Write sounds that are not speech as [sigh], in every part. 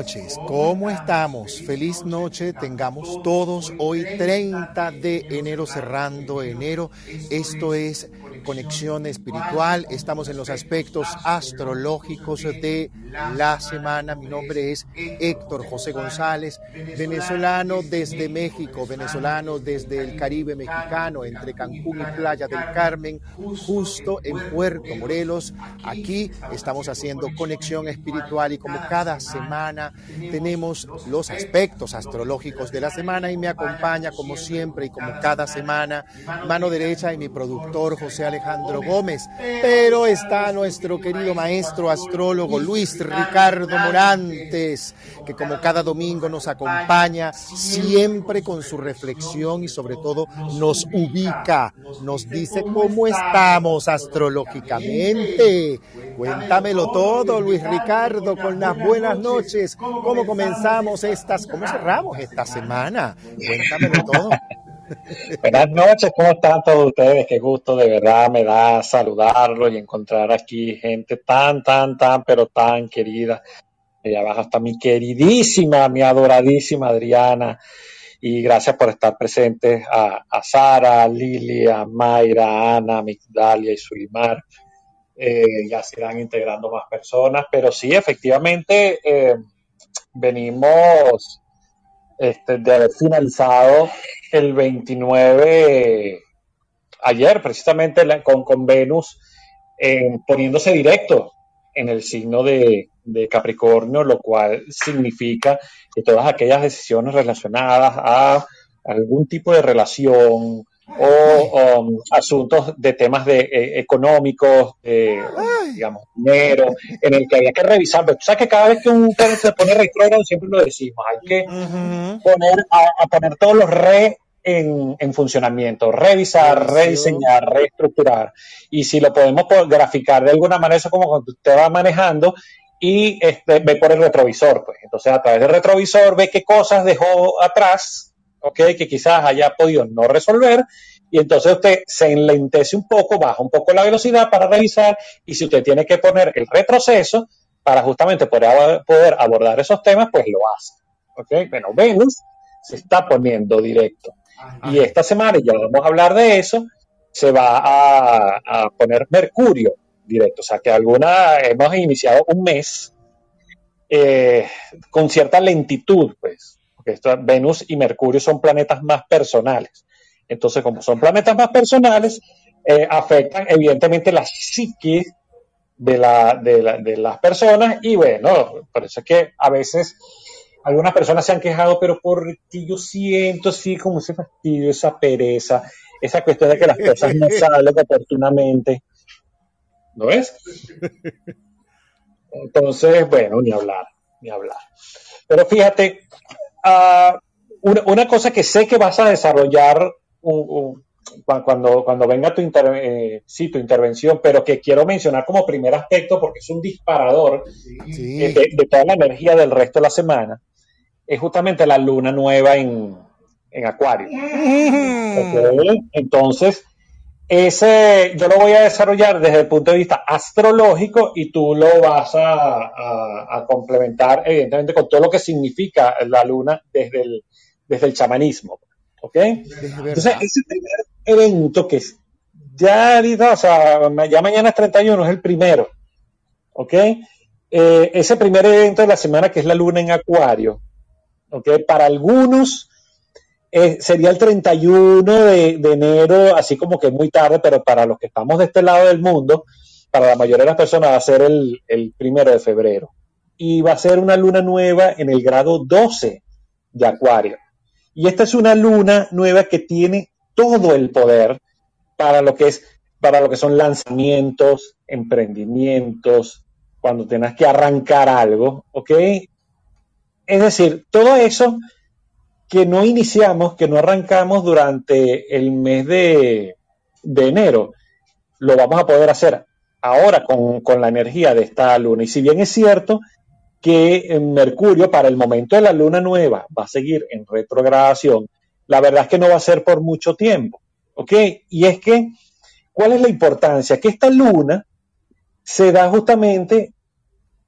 Noches, ¿cómo estamos? Feliz noche, tengamos todos hoy 30 de enero cerrando enero. Esto es conexión espiritual, estamos en los aspectos astrológicos de la semana. Mi nombre es Héctor José González, venezolano desde México, venezolano desde el Caribe mexicano, entre Cancún y Playa del Carmen, justo en Puerto Morelos. Aquí estamos haciendo conexión espiritual y como cada semana tenemos los aspectos astrológicos de la semana y me acompaña como siempre y como cada semana mano derecha y mi productor José Alejandro Gómez, pero está nuestro querido maestro astrólogo Luis Ricardo Morantes, que como cada domingo nos acompaña siempre con su reflexión y sobre todo nos ubica, nos dice cómo estamos astrológicamente. Cuéntamelo todo, Luis Ricardo, con las buenas noches. ¿Cómo comenzamos estas, cómo cerramos esta semana? Cuéntamelo todo. Buenas noches, ¿cómo están todos ustedes? Qué gusto de verdad me da saludarlo y encontrar aquí gente tan, tan, tan, pero tan querida. Allá abajo está mi queridísima, mi adoradísima Adriana. Y gracias por estar presentes a, Sara, a Lili, a Mayra, a Ana, a Migdalia y Sulimar. Eh, ya se irán integrando más personas, pero sí, efectivamente, eh, venimos este, de haber finalizado el 29 ayer, precisamente con, con Venus poniéndose directo en el signo de, Capricornio, lo cual significa que todas aquellas decisiones relacionadas a algún tipo de relación, o um, asuntos de temas de, eh, económicos, digamos, dinero, en el que hay que revisar. Pero tú sabes que cada vez que un planeta se pone retrógrado, siempre lo decimos, hay que poner a, poner todos los re en, funcionamiento, revisar, rediseñar, reestructurar. Y si lo podemos graficar de alguna manera, eso como cuando usted va manejando y este, ve por el retrovisor. Pues. Entonces, a través del retrovisor ve qué cosas dejó atrás que quizás haya podido no resolver, y entonces usted se enlentece un poco, baja un poco la velocidad para revisar, y si usted tiene que poner el retroceso para justamente poder, poder abordar esos temas, pues lo hace. ¿okay? Bueno, Venus se está poniendo directo. Y esta semana, y ya vamos a hablar de eso, se va a, poner Mercurio directo. O sea que alguna hemos iniciado un mes eh, con cierta lentitud, pues porque Venus y Mercurio son planetas más personales. Entonces, como son planetas más personales, eh, afectan evidentemente la psique de, la, de, las personas y bueno, por eso es que a veces algunas personas se han quejado, pero porque yo siento sí como ese fastidio, esa pereza, esa cuestión de que las cosas no [laughs] salen oportunamente. ¿No ves? Entonces, bueno, ni hablar, ni hablar. Pero fíjate, Ah, una, cosa que sé que vas a desarrollar cuando, cuando venga tu, eh, tu intervención, pero que quiero mencionar como primer aspecto porque es un disparador de, toda la energía del resto de la semana, es justamente la luna nueva en, Acuario. Entonces, ese yo lo voy a desarrollar desde el punto de vista astrológico y tú lo vas a, complementar, evidentemente, con todo lo que significa la luna desde el, desde el chamanismo. ¿Ok? Entonces, ese primer evento que es ya ahorita, o sea, ya mañana es 31, es el primero. ¿Ok? Eh, ese primer evento de la semana que es la luna en Acuario. ¿Ok? Para algunos eh, sería el 31 de, enero, así como que muy tarde, pero para los que estamos de este lado del mundo, para la mayoría de las personas va a ser el, el primero de febrero. Y va a ser una luna nueva en el grado 12 de Acuario. Y esta es una luna nueva que tiene todo el poder para lo que es, para lo que son lanzamientos, emprendimientos, cuando tengas que arrancar algo, ¿ok? Es decir, todo eso que no iniciamos, que no arrancamos durante el mes de, enero. Lo vamos a poder hacer ahora con, la energía de esta luna. Y si bien es cierto que Mercurio para el momento de la luna nueva va a seguir en retrogradación, la verdad es que no va a ser por mucho tiempo. ¿Ok? Y es que, ¿cuál es la importancia? Que esta luna se da justamente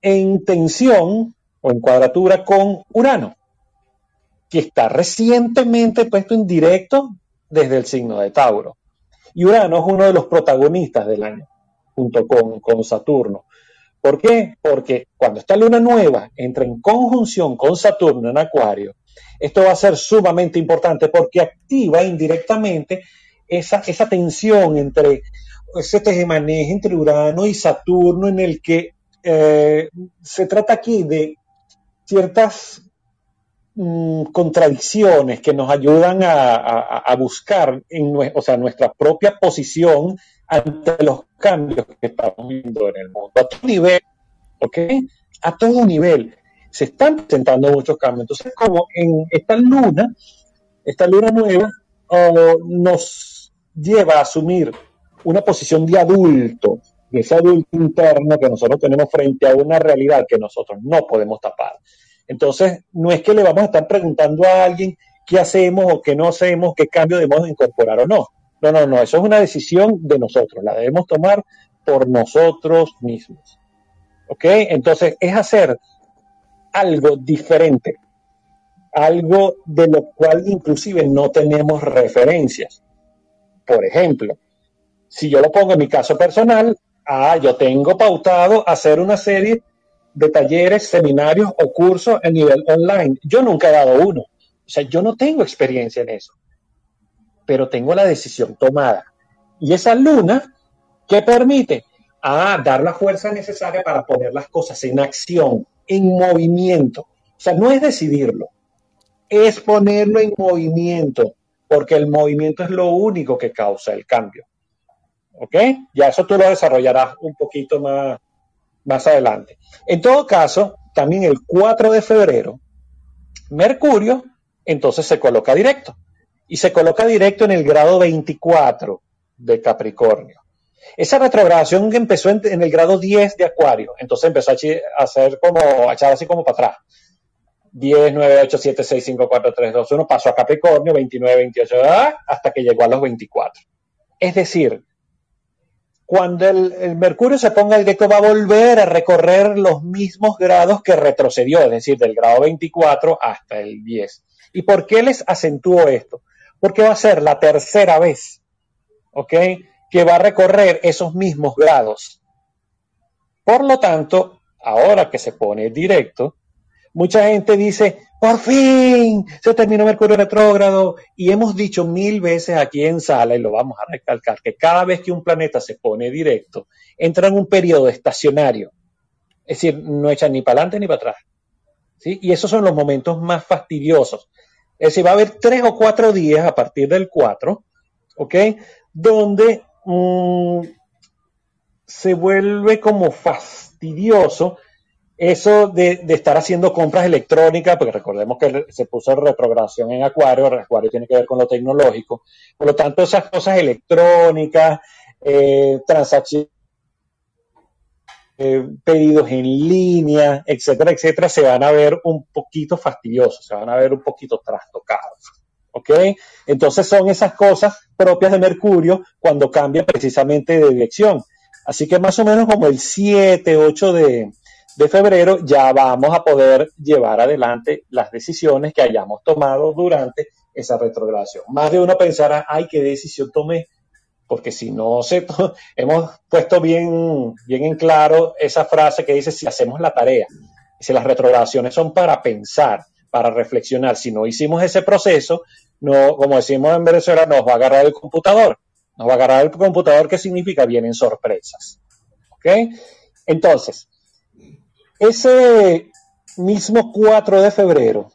en tensión o en cuadratura con Urano, que está recientemente puesto en directo desde el signo de Tauro. Y Urano es uno de los protagonistas del año, junto con, con Saturno. ¿Por qué? Porque cuando esta luna nueva entra en conjunción con Saturno en Acuario, esto va a ser sumamente importante porque activa indirectamente esa, esa tensión entre ese tejemaneje entre Urano y Saturno en el que eh, se trata aquí de ciertas mm, contradicciones que nos ayudan a, buscar en, o sea, nuestra propia posición ante los cambios que estamos viendo en el mundo. A todo nivel, ¿ok? A todo nivel. Se están presentando muchos cambios. Entonces, como en esta luna, esta luna nueva, oh, nos lleva a asumir una posición de adulto, de ese adulto interno que nosotros tenemos frente a una realidad que nosotros no podemos tapar. Entonces, no es que le vamos a estar preguntando a alguien qué hacemos o qué no hacemos, qué cambio debemos incorporar o no. No, no, no, eso es una decisión de nosotros, la debemos tomar por nosotros mismos. ¿Ok? Entonces, es hacer algo diferente, algo de lo cual inclusive no tenemos referencias. Por ejemplo, si yo lo pongo en mi caso personal, ah, yo tengo pautado hacer una serie de talleres, seminarios o cursos a nivel online. Yo nunca he dado uno. O sea, yo no tengo experiencia en eso pero tengo la decisión tomada. Y esa luna, ¿qué permite? Ah, dar la fuerza necesaria para poner las cosas en acción, en movimiento. O sea, no es decidirlo, es ponerlo en movimiento, porque el movimiento es lo único que causa el cambio. ¿Ok? Ya eso tú lo desarrollarás un poquito más, más adelante. En todo caso, también el 4 de febrero, Mercurio entonces se coloca directo y se coloca directo en el grado 24 de Capricornio. Esa retrogradación que empezó en, el grado 10 de Acuario, entonces empezó a, hacer como, a echar así como para atrás. 10, 9, 8, 7, 6, 5, 4, 3, 2, 1, pasó a Capricornio, 29, 28, hasta que llegó a los 24. Es decir, cuando el, Mercurio se ponga directo va a volver a recorrer los mismos grados que retrocedió, es decir, del grado 24 hasta el 10. ¿Y por qué les acentúo esto? porque va a ser la tercera vez, ¿ok? Que va a recorrer esos mismos grados. Por lo tanto, ahora que se pone directo, mucha gente dice, por fin, se terminó Mercurio retrógrado. Y hemos dicho mil veces aquí en sala, y lo vamos a recalcar, que cada vez que un planeta se pone directo, entra en un periodo estacionario. Es decir, no echa ni para adelante ni para atrás. ¿sí? Y esos son los momentos más fastidiosos. Es decir, va a haber tres o cuatro días a partir del 4, ¿ok? Donde mm, se vuelve como fastidioso eso de, estar haciendo compras electrónicas, porque recordemos que se puso retrogradación en Acuario, Acuario tiene que ver con lo tecnológico, por lo tanto esas cosas electrónicas, eh, transacciones eh, pedidos en línea, etcétera, etcétera, se van a ver un poquito fastidiosos, se van a ver un poquito trastocados. ¿Ok? Entonces son esas cosas propias de Mercurio cuando cambia precisamente de dirección. Así que más o menos como el 7, 8 de, de febrero ya vamos a poder llevar adelante las decisiones que hayamos tomado durante esa retrogradación. Más de uno pensará, ay, qué decisión tomé porque si no se, [laughs] hemos puesto bien, bien en claro esa frase que dice si hacemos la tarea, si las retrogradaciones son para pensar, para reflexionar, si no hicimos ese proceso, no, como decimos en Venezuela, nos va a agarrar el computador, nos va a agarrar el computador, ¿qué significa? Vienen sorpresas. ¿Ok? Entonces, ese mismo 4 de febrero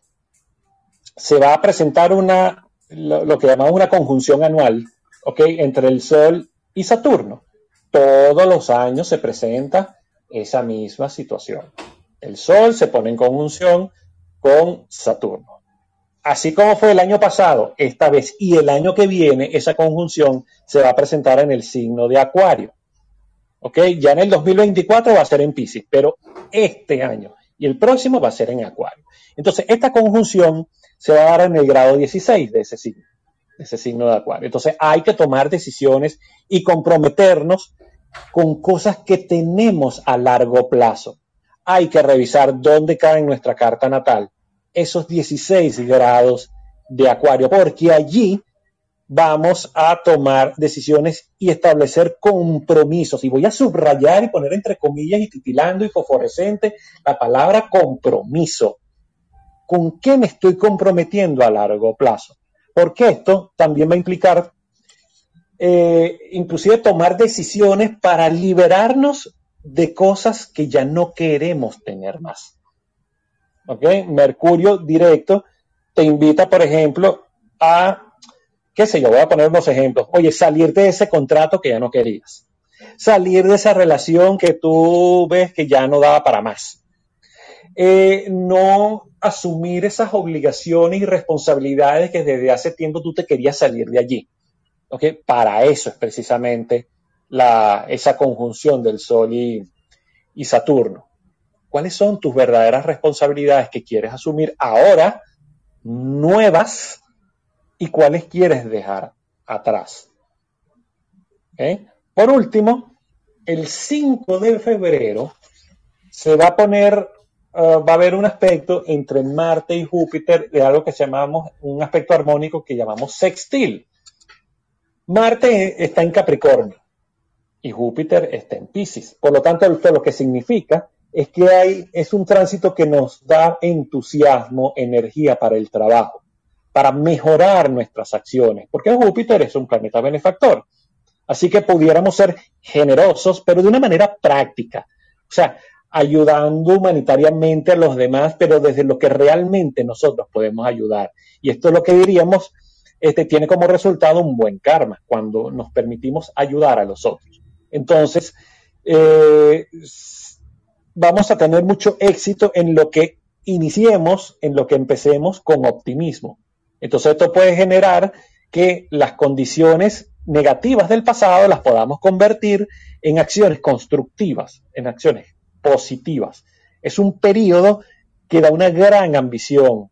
se va a presentar una, lo, que llamamos una conjunción anual ¿ok? Entre el Sol y Saturno. Todos los años se presenta esa misma situación. El Sol se pone en conjunción con Saturno. Así como fue el año pasado, esta vez y el año que viene, esa conjunción se va a presentar en el signo de Acuario. ¿Ok? Ya en el 2024 va a ser en Pisces, pero este año y el próximo va a ser en Acuario. Entonces, esta conjunción se va a dar en el grado 16 de ese signo ese signo de acuario. Entonces hay que tomar decisiones y comprometernos con cosas que tenemos a largo plazo. hay que revisar dónde cae en nuestra carta natal esos 16 grados de acuario, porque allí vamos a tomar decisiones y establecer compromisos. Y voy a subrayar y poner entre comillas y titilando y fosforescente la palabra compromiso. ¿Con qué me estoy comprometiendo a largo plazo? Porque esto también va a implicar eh, inclusive tomar decisiones para liberarnos de cosas que ya no queremos tener más. ¿Ok? Mercurio directo te invita, por ejemplo, a, qué sé yo, voy a poner unos ejemplos. Oye, salir de ese contrato que ya no querías. Salir de esa relación que tú ves que ya no daba para más. Eh, no asumir esas obligaciones y responsabilidades que desde hace tiempo tú te querías salir de allí. ¿Okay? Para eso es precisamente la, esa conjunción del Sol y, y Saturno. ¿Cuáles son tus verdaderas responsabilidades que quieres asumir ahora, nuevas, y cuáles quieres dejar atrás? Por último, el 5 de febrero se va a poner, uh, va a haber un aspecto entre Marte y Júpiter de algo que llamamos, un aspecto armónico que llamamos sextil. Marte está en Capricornio y Júpiter está en Pisces. Por lo tanto, esto lo que significa es que hay, es un tránsito que nos da entusiasmo, energía para el trabajo, para mejorar nuestras acciones, porque Júpiter es un planeta benefactor. Así que pudiéramos ser generosos, pero de una manera práctica. O sea, ayudando humanitariamente a los demás, pero desde lo que realmente nosotros podemos ayudar. Y esto es lo que diríamos este, tiene como resultado un buen karma cuando nos permitimos ayudar a los otros. Entonces, eh, vamos a tener mucho éxito en lo que iniciemos, en lo que empecemos con optimismo. Entonces, esto puede generar que las condiciones negativas del pasado las podamos convertir en acciones constructivas, en acciones positivas. Es un periodo que da una gran ambición,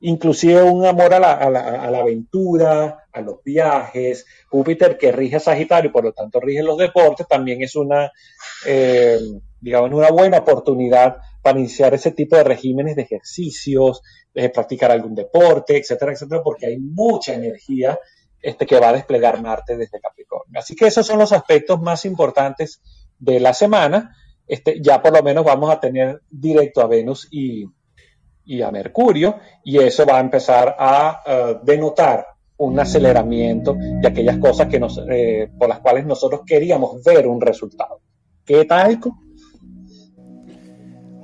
inclusive un amor a la, aventura, a los viajes. Júpiter, que rige a Sagitario, por lo tanto rige los deportes, también es una, eh, digamos, una buena oportunidad para iniciar ese tipo de regímenes de ejercicios, de practicar algún deporte, etcétera, etcétera, porque hay mucha energía este, que va a desplegar Marte desde Capricornio. Así que esos son los aspectos más importantes de la semana. Este, ya por lo menos vamos a tener directo a Venus y, y a Mercurio, y eso va a empezar a eh, denotar un aceleramiento de aquellas cosas que nos, eh, por las cuales nosotros queríamos ver un resultado. ¿Qué tal?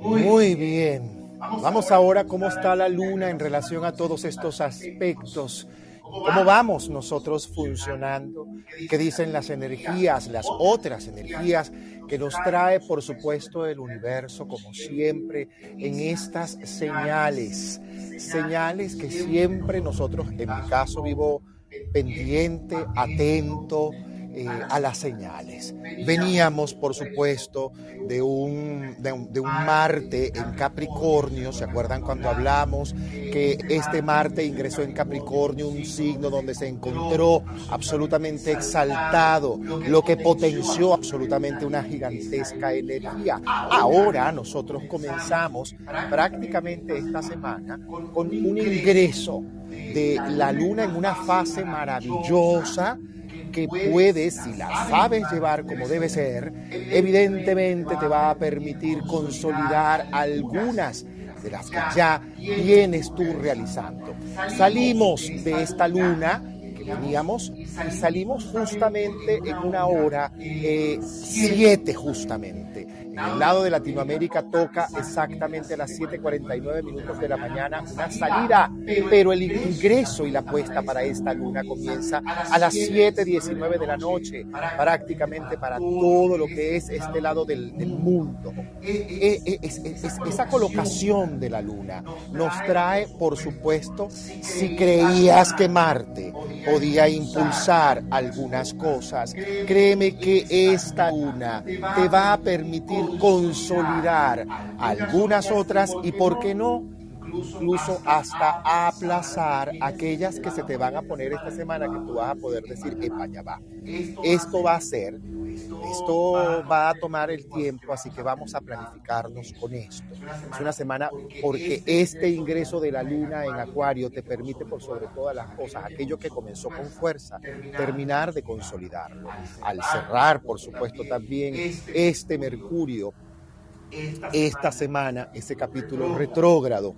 Muy bien. Vamos ahora a cómo está la luna en relación a todos estos aspectos. ¿Cómo vamos nosotros funcionando? ¿Qué dicen las energías, las otras energías que nos trae, por supuesto, el universo, como siempre, en estas señales? Señales que siempre nosotros, en mi caso, vivo pendiente, atento, eh, a las señales. Veníamos, por supuesto, de un, de un, Marte en Capricornio, ¿se acuerdan cuando hablamos que este Marte ingresó en Capricornio, un signo donde se encontró absolutamente exaltado, lo que potenció absolutamente una gigantesca energía? Ahora nosotros comenzamos prácticamente esta semana con un ingreso de la luna en una fase maravillosa que puedes, si la sabes llevar como debe ser, evidentemente te va a permitir consolidar algunas de las que ya vienes tú realizando. Salimos de esta luna veníamos y salimos justamente en una hora 7 eh, justamente. En el lado de Latinoamérica toca exactamente a las 7.49 minutos de la mañana una salida, pero el ingreso y la puesta para esta luna comienza a las 7.19 de la noche, prácticamente para todo lo que es este lado del, mundo. Esa colocación de la luna. nos trae, por supuesto, si creías que Marte podía impulsar algunas cosas, créeme que esta luna te va a permitir consolidar algunas otras y, ¿por qué no?, incluso hasta aplazar aquellas que se te van a poner esta semana que tú vas a poder decir, epa, ya va. Esto va a ser esto va a tomar el tiempo, así que vamos a planificarnos con esto. Es una semana porque este ingreso de la luna en Acuario te permite por sobre todas las cosas, aquello que comenzó con fuerza, terminar de consolidarlo. Al cerrar, por supuesto, también este Mercurio, esta semana, ese capítulo retrógrado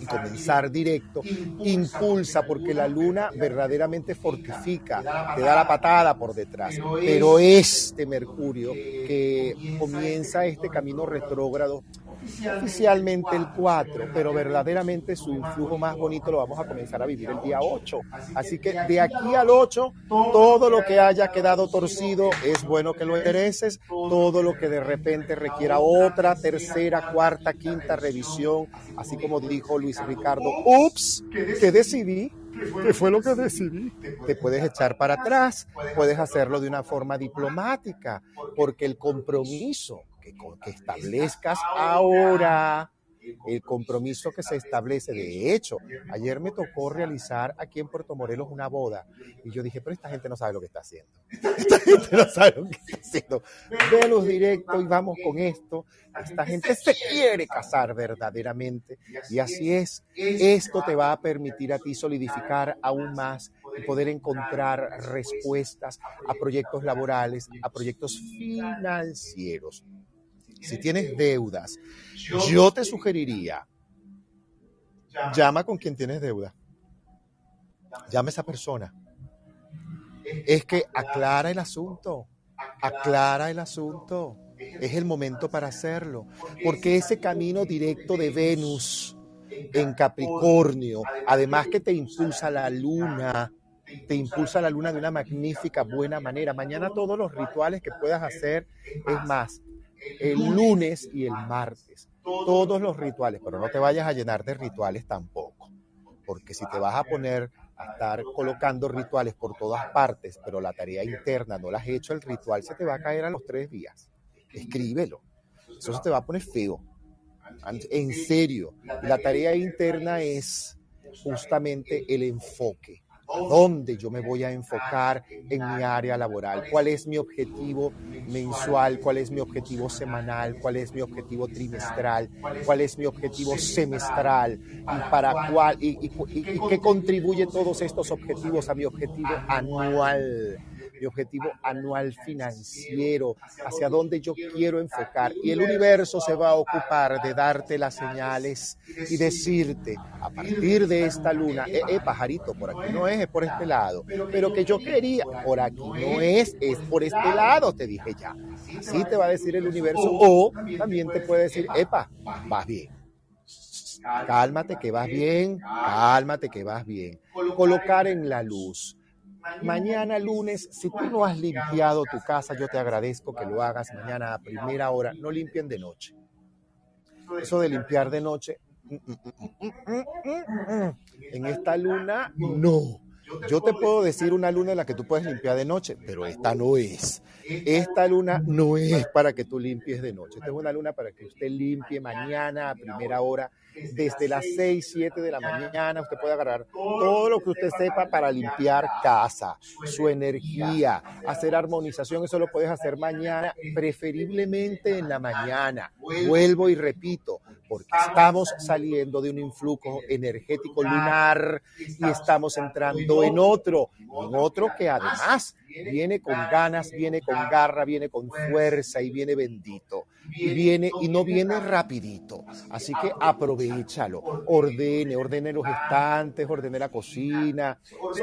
y comenzar directo, impulsa porque la luna verdaderamente fortifica, te da la patada por detrás. Pero este Mercurio que comienza este camino retrógrado oficialmente el 4, pero verdaderamente su influjo más bonito lo vamos a comenzar a vivir el día 8. Así que de aquí al 8, todo lo que haya quedado torcido es bueno que lo endereces, todo lo que de repente requiera otra, tercera, cuarta, quinta revisión, así como dijo Luis Ricardo, ups, que decidí ¿Qué fue lo que decidí? Te puedes echar para atrás, puedes hacerlo de una forma diplomática, porque el compromiso que, establezcas ahora el compromiso que se establece. De hecho, ayer me tocó realizar aquí en Puerto Morelos una boda y yo dije, pero esta gente no sabe lo que está haciendo. [laughs] Esta gente no sabe lo que está haciendo. Velos directo y vamos con esto. Esta gente se quiere casar verdaderamente y así es. Esto te va a permitir a ti solidificar aún más y poder encontrar respuestas a proyectos laborales, a proyectos financieros si tienes deudas, yo te sugeriría, llama con quien tienes deuda. Llama a esa persona. Es que aclara el asunto, aclara el asunto. Es el momento para hacerlo, porque ese camino directo de Venus en Capricornio, además que te impulsa la luna, te impulsa la luna de una magnífica, buena manera. Mañana todos los rituales que puedas hacer, es más, el lunes y el martes. Todos los rituales, pero no te vayas a llenar de rituales tampoco, porque si te vas a poner a estar colocando rituales por todas partes, pero la tarea interna no la has hecho, el ritual se te va a caer a los tres días. Escríbelo. Eso se te va a poner feo. En serio. La tarea interna es justamente el enfoque dónde yo me voy a enfocar en mi área laboral, cuál es mi objetivo mensual, cuál es mi objetivo semanal, cuál es mi objetivo trimestral, cuál es mi objetivo semestral y para cuál y, y qué contribuye todos estos objetivos a mi objetivo anual mi objetivo anual financiero, hacia dónde yo quiero enfocar. Y el universo se va a ocupar de darte las señales y decirte, a partir de esta luna, eh, eh, pajarito, por aquí no es, es por este lado, pero que yo quería, por aquí no es, es por este lado, te dije ya. Así te va a decir el universo, o también te puede decir, epa, vas bien. Cálmate que vas bien, cálmate que vas bien. Colocar en la luz Mañana lunes, si tú no has limpiado tu casa, yo te agradezco que lo hagas mañana a primera hora. No limpien de noche. Eso de limpiar de noche, mm, mm, mm, en esta luna, no. Yo te puedo decir una luna en la que tú puedes limpiar de noche, pero esta no es. Esta luna no es para que tú limpies de noche. Esta es una luna para que usted limpie mañana a primera hora desde las 6, 7 de la mañana. Usted puede agarrar todo lo que usted sepa para limpiar casa, su energía, hacer armonización. Eso lo puedes hacer mañana, preferiblemente en la mañana. Vuelvo y repito, porque estamos saliendo de un influjo energético lunar y estamos entrando en otro, en otro que además viene con ganas, viene con garra, viene con fuerza y viene bendito. Y viene y no viene rapidito. Así que aprovechalo. Ordene, ordene los estantes, ordene la cocina,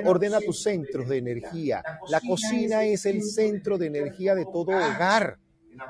ordena tus centros de energía. La cocina es el centro de energía de todo hogar.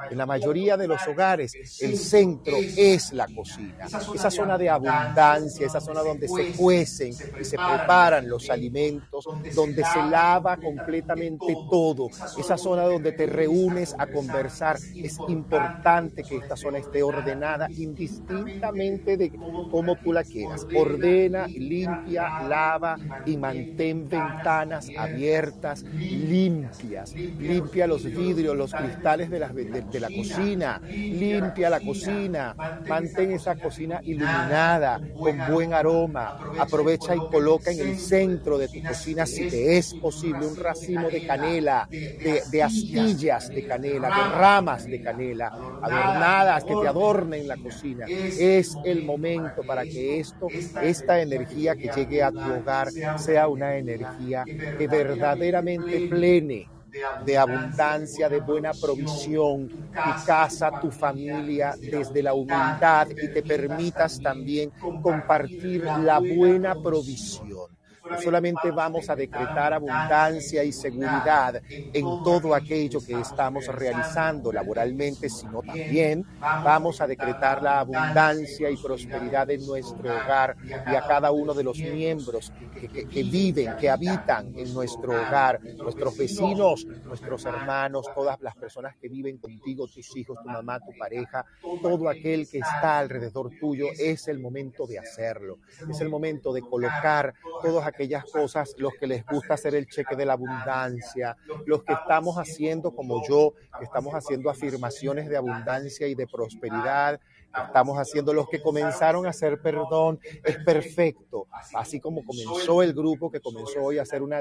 En la mayoría de los hogares, el centro es la cocina. Esa zona de abundancia, esa zona donde se cuecen y se preparan los alimentos, donde se lava completamente todo. Esa zona donde te reúnes a conversar. Es importante que esta zona esté ordenada indistintamente de cómo tú la quieras. Ordena, limpia, lava y mantén ventanas abiertas, limpias. Limpia los vidrios, los cristales de las ventanas de, la cocina, limpia la cocina, mantén esa cocina iluminada, con buen aroma, aprovecha y coloca en el centro de tu cocina, si te es posible, un racimo de canela, de, astillas de canela, de ramas de canela, adornadas que te adornen la cocina. Es el momento para que esto, esta energía que llegue a tu hogar, sea una energía que verdaderamente plene de abundancia, de buena provisión, tu casa, tu familia, desde la humildad y te permitas también compartir la buena provisión no solamente vamos a decretar abundancia y seguridad en todo aquello que estamos realizando laboralmente, sino también vamos a decretar la abundancia y prosperidad en nuestro hogar y a cada uno de los miembros que, viven, que habitan en nuestro hogar, nuestros vecinos, nuestros hermanos, todas las personas que viven contigo, tus hijos, tu mamá, tu pareja, todo aquel que está alrededor tuyo, es el momento de hacerlo. Es el momento de colocar todos aquellos aquellas cosas, los que les gusta hacer el cheque de la abundancia, los que estamos haciendo como yo, que estamos haciendo afirmaciones de abundancia y de prosperidad, estamos haciendo, los que comenzaron a hacer perdón, es perfecto. Así como comenzó el grupo que comenzó hoy a hacer un,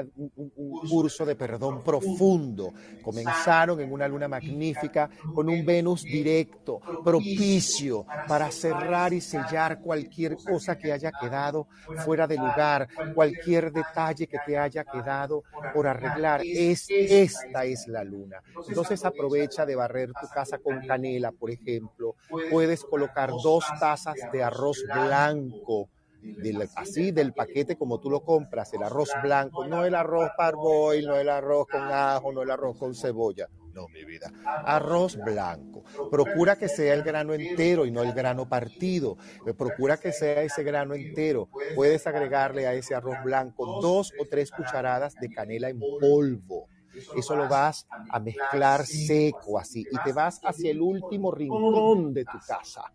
curso de perdón profundo. Comenzaron en una luna magnífica con un Venus directo, propicio para cerrar y sellar cualquier cosa que haya quedado fuera de lugar, cualquier detalle que te haya quedado por arreglar. Es, esta es la luna. Entonces aprovecha de barrer tu casa con canela, por ejemplo. Puedes colocar dos tazas de arroz blanco, así del paquete como tú lo compras, el arroz blanco, no el arroz parboil, no el arroz con ajo, no el arroz con cebolla. No, mi vida. Arroz blanco. Procura que sea el grano entero y no el grano partido. Procura que sea ese grano entero. Puedes agregarle a ese arroz blanco dos o tres cucharadas de canela en polvo eso lo vas a mezclar seco así y te vas hacia el último rincón de tu casa.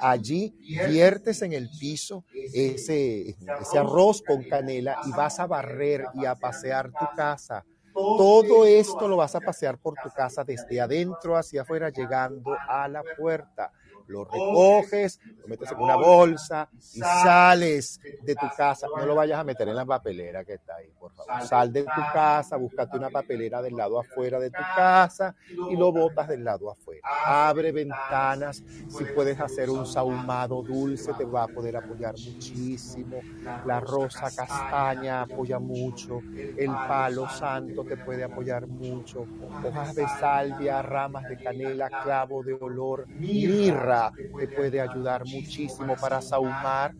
Allí viertes en el piso ese, arroz con canela y vas a barrer y a pasear tu casa. Todo esto lo vas a pasear por tu casa desde adentro hacia afuera, llegando a la puerta lo recoges, lo metes en una bolsa y sales de tu casa. No lo vayas a meter en la papelera que está ahí, por favor. Sal de tu casa, búscate una papelera del lado afuera de tu casa y lo botas del lado afuera. Abre ventanas, si puedes hacer un sahumado dulce, te va a poder apoyar muchísimo. La rosa castaña apoya mucho, el palo santo te puede apoyar mucho. Hojas de salvia, ramas de canela, clavo de olor, mirra te puede ayudar muchísimo para sahumar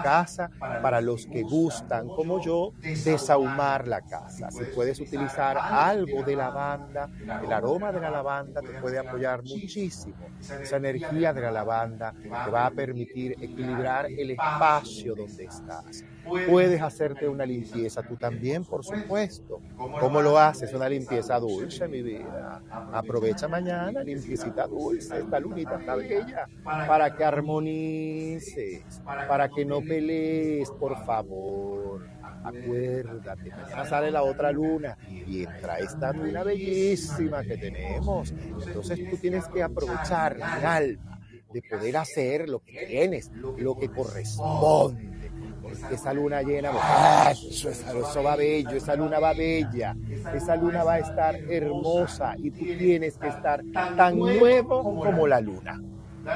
casa para los que gustan, como yo, desahumar la casa. Si puedes utilizar algo de lavanda, el aroma de la lavanda te puede apoyar muchísimo. Esa energía de la lavanda te va a permitir equilibrar el espacio donde estás. Puedes hacerte una limpieza tú también, por supuesto. ¿Cómo lo haces? Una limpieza dulce, mi vida. Aprovecha mañana, limpiecita dulce. Esta lunita está bella. Para que armonices, para que no pelees, por favor. Acuérdate, mañana sale la otra luna y entra esta luna bellísima que tenemos. Entonces tú tienes que aprovechar el alma de poder hacer lo que tienes, lo que corresponde esa luna llena, eso, eso va bello, esa luna va bella, esa luna va a estar hermosa y tú tienes que estar tan nuevo como la luna.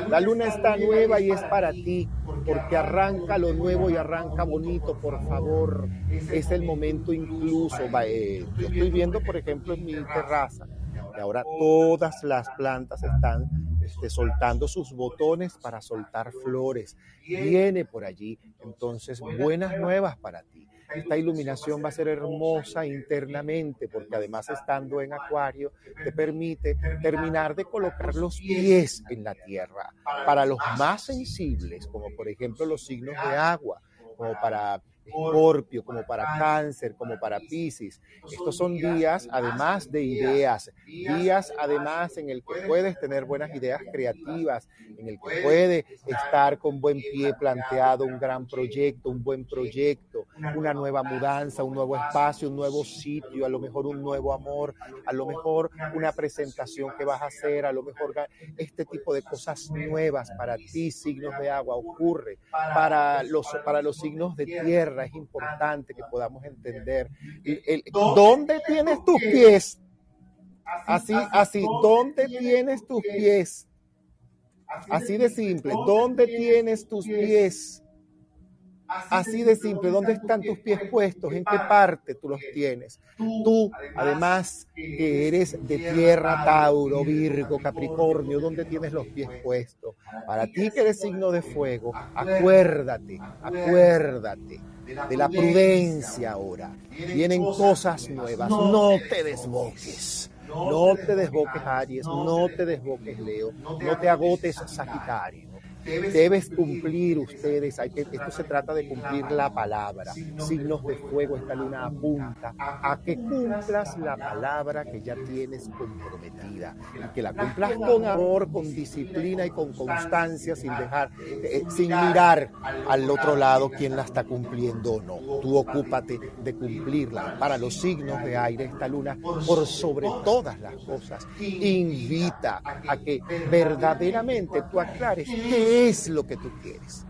La luna está nueva y es para ti, porque arranca lo nuevo y arranca bonito, por favor. Es el momento incluso. Eh, yo estoy viendo, por ejemplo, en mi terraza, que ahora todas las plantas están este, soltando sus botones para soltar flores. Viene por allí, entonces, buenas nuevas para ti. Esta iluminación va a ser hermosa internamente porque además estando en acuario te permite terminar de colocar los pies en la tierra. Para los más sensibles, como por ejemplo los signos de agua, como para Escorpio, como para Cáncer, como para Pisces. Estos son días, además de ideas, días además en el que puedes tener buenas ideas creativas, en el que puede estar con buen pie planteado un gran proyecto, un buen proyecto, una nueva mudanza, un nuevo espacio, un nuevo sitio, a lo mejor un nuevo amor, a lo mejor una presentación que vas a hacer, a lo mejor este tipo de cosas nuevas para ti, signos de agua, ocurre. Para los, para los signos de tierra es importante que podamos entender el, dónde tienes tus pies. Así, así, ¿dónde tienes tus pies? Así de simple, ¿dónde tienes tus pies? Así de simple, ¿dónde están tus pies puestos? ¿En qué parte tú los tienes? Tú, además que eres de tierra, Tauro, Virgo, Capricornio, ¿dónde tienes los pies puestos? Para ti que eres signo de fuego, acuérdate, acuérdate de la prudencia ahora. Vienen cosas nuevas, no te desboques. No te desboques, Aries, no te desboques, Leo, no te agotes, Sagitario. Debes cumplir ustedes, hay que, esto se trata de cumplir la palabra. Signos de fuego, esta luna apunta a que cumplas la palabra que ya tienes comprometida y que la cumplas con amor, con disciplina y con constancia, sin dejar, eh, sin mirar al otro lado quién la está cumpliendo o no. Tú ocúpate de cumplirla. Para los signos de aire, esta luna, por sobre todas las cosas, invita a que verdaderamente tú aclares que es lo que tú quieres?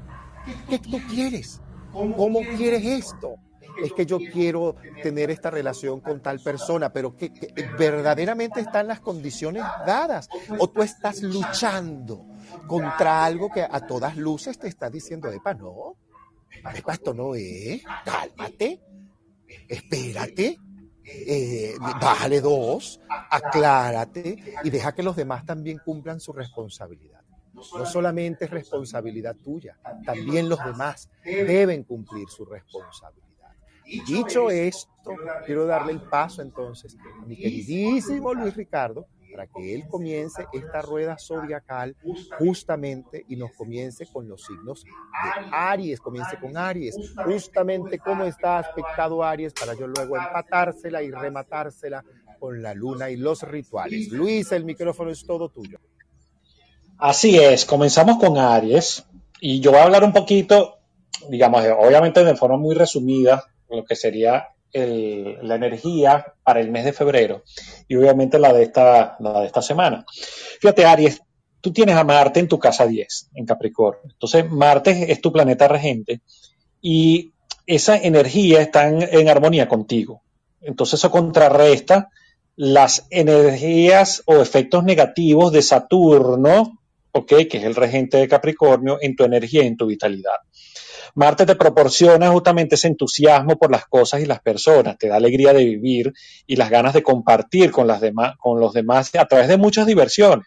¿Qué tú quieres? ¿Cómo quieres esto? Es que yo quiero tener esta relación con tal persona, pero que, verdaderamente están las condiciones dadas. O tú estás luchando contra algo que a todas luces te está diciendo, epa, no, epa, esto no es, cálmate, espérate, eh, bájale dos, aclárate y deja que los demás también cumplan su responsabilidad. No solamente es responsabilidad tuya, también los demás deben cumplir su responsabilidad. Dicho esto, quiero darle el paso entonces a mi queridísimo Luis Ricardo para que él comience esta rueda zodiacal justamente y nos comience con los signos de Aries, comience con Aries, justamente cómo está aspectado Aries para yo luego empatársela y rematársela con la luna y los rituales. Luis, el micrófono es todo tuyo. Así es, comenzamos con Aries y yo voy a hablar un poquito, digamos, obviamente de forma muy resumida, lo que sería la energía para el mes de febrero y obviamente la de, esta, la de esta semana. Fíjate, Aries, tú tienes a Marte en tu casa 10, en Capricornio. Entonces, Marte es tu planeta regente y esa energía está en, en armonía contigo. Entonces, eso contrarresta las energías o efectos negativos de Saturno que es el regente de Capricornio, en tu energía y en tu vitalidad. Marte te proporciona justamente ese entusiasmo por las cosas y las personas, te da alegría de vivir y las ganas de compartir con, las con los demás a través de muchas diversiones.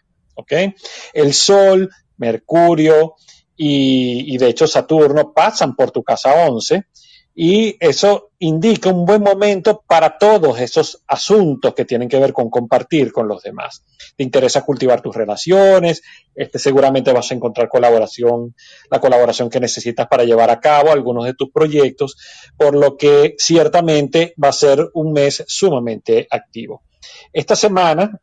El Sol, Mercurio y, y de hecho Saturno pasan por tu casa 11 y eso indica un buen momento para todos esos asuntos que tienen que ver con compartir con los demás. Te interesa cultivar tus relaciones, este, seguramente vas a encontrar colaboración, la colaboración que necesitas para llevar a cabo algunos de tus proyectos, por lo que ciertamente va a ser un mes sumamente activo. Esta semana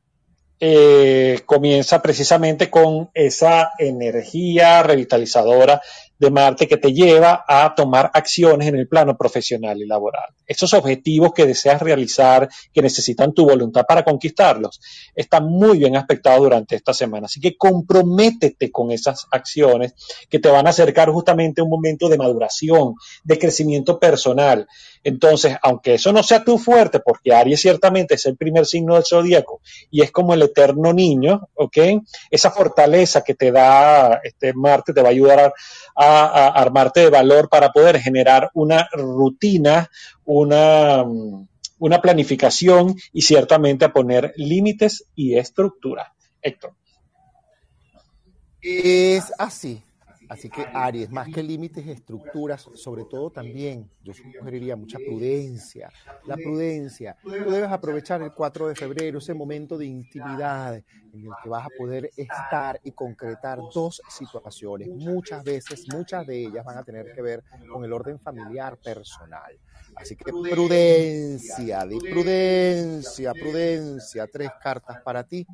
eh, comienza precisamente con esa energía revitalizadora de Marte que te lleva a tomar acciones en el plano profesional y laboral. Esos objetivos que deseas realizar, que necesitan tu voluntad para conquistarlos, están muy bien aspectados durante esta semana. Así que comprométete con esas acciones que te van a acercar justamente a un momento de maduración, de crecimiento personal. Entonces, aunque eso no sea tu fuerte, porque Aries ciertamente es el primer signo del zodíaco y es como el eterno niño, ¿ok? Esa fortaleza que te da este Marte te va a ayudar a, armarte de valor para poder generar una rutina, una, una planificación y ciertamente a poner límites y estructura. Héctor. Es así. Así que Aries, más que límites, estructuras, sobre todo también, yo sugeriría mucha prudencia. La prudencia. Tú debes aprovechar el 4 de febrero, ese momento de intimidad en el que vas a poder estar y concretar dos situaciones. Muchas veces, muchas de ellas van a tener que ver con el orden familiar personal. Así que prudencia, de prudencia, prudencia. Tres cartas para ti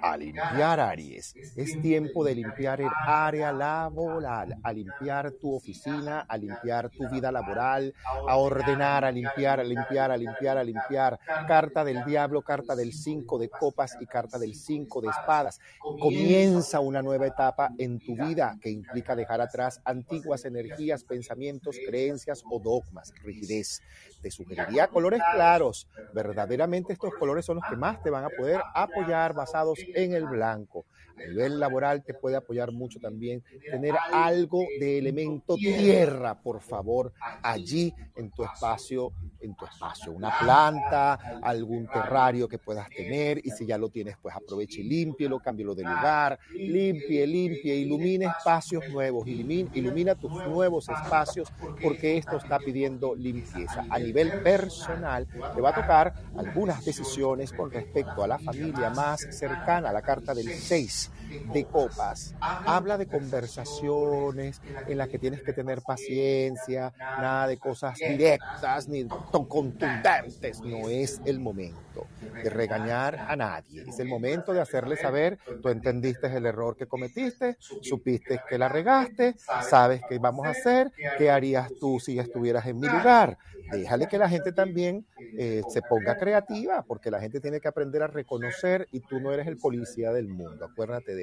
a limpiar Aries. Es tiempo de limpiar el área laboral, a limpiar tu oficina, a limpiar tu vida laboral, a ordenar, a limpiar, a limpiar, a limpiar, a limpiar. Carta del diablo, carta del 5 de copas y carta del 5 de espadas. Comienza una nueva etapa en tu vida que implica dejar atrás antiguas energías, pensamientos, creencias o dogmas, rigidez. Te sugeriría colores claros. Verdaderamente estos colores son los que más te van a poder apoyar basados en el blanco. A nivel laboral te puede apoyar mucho también tener algo de elemento tierra, por favor, allí en tu espacio, en tu espacio, una planta, algún terrario que puedas tener y si ya lo tienes, pues aproveche y límpielo, cámbielo de lugar, limpie, limpie, ilumine espacios nuevos, ilumina, ilumina tus nuevos espacios porque esto está pidiendo limpieza. A nivel personal te va a tocar algunas decisiones con respecto a la familia más cercana, la carta del 6 de copas. Habla de conversaciones en las que tienes que tener paciencia, nada de cosas directas ni contundentes. No es el momento de regañar a nadie. Es el momento de hacerle saber, tú entendiste el error que cometiste, supiste que la regaste, sabes qué vamos a hacer, qué harías tú si estuvieras en mi lugar. Déjale que la gente también eh, se ponga creativa, porque la gente tiene que aprender a reconocer y tú no eres el policía del mundo. Acuérdate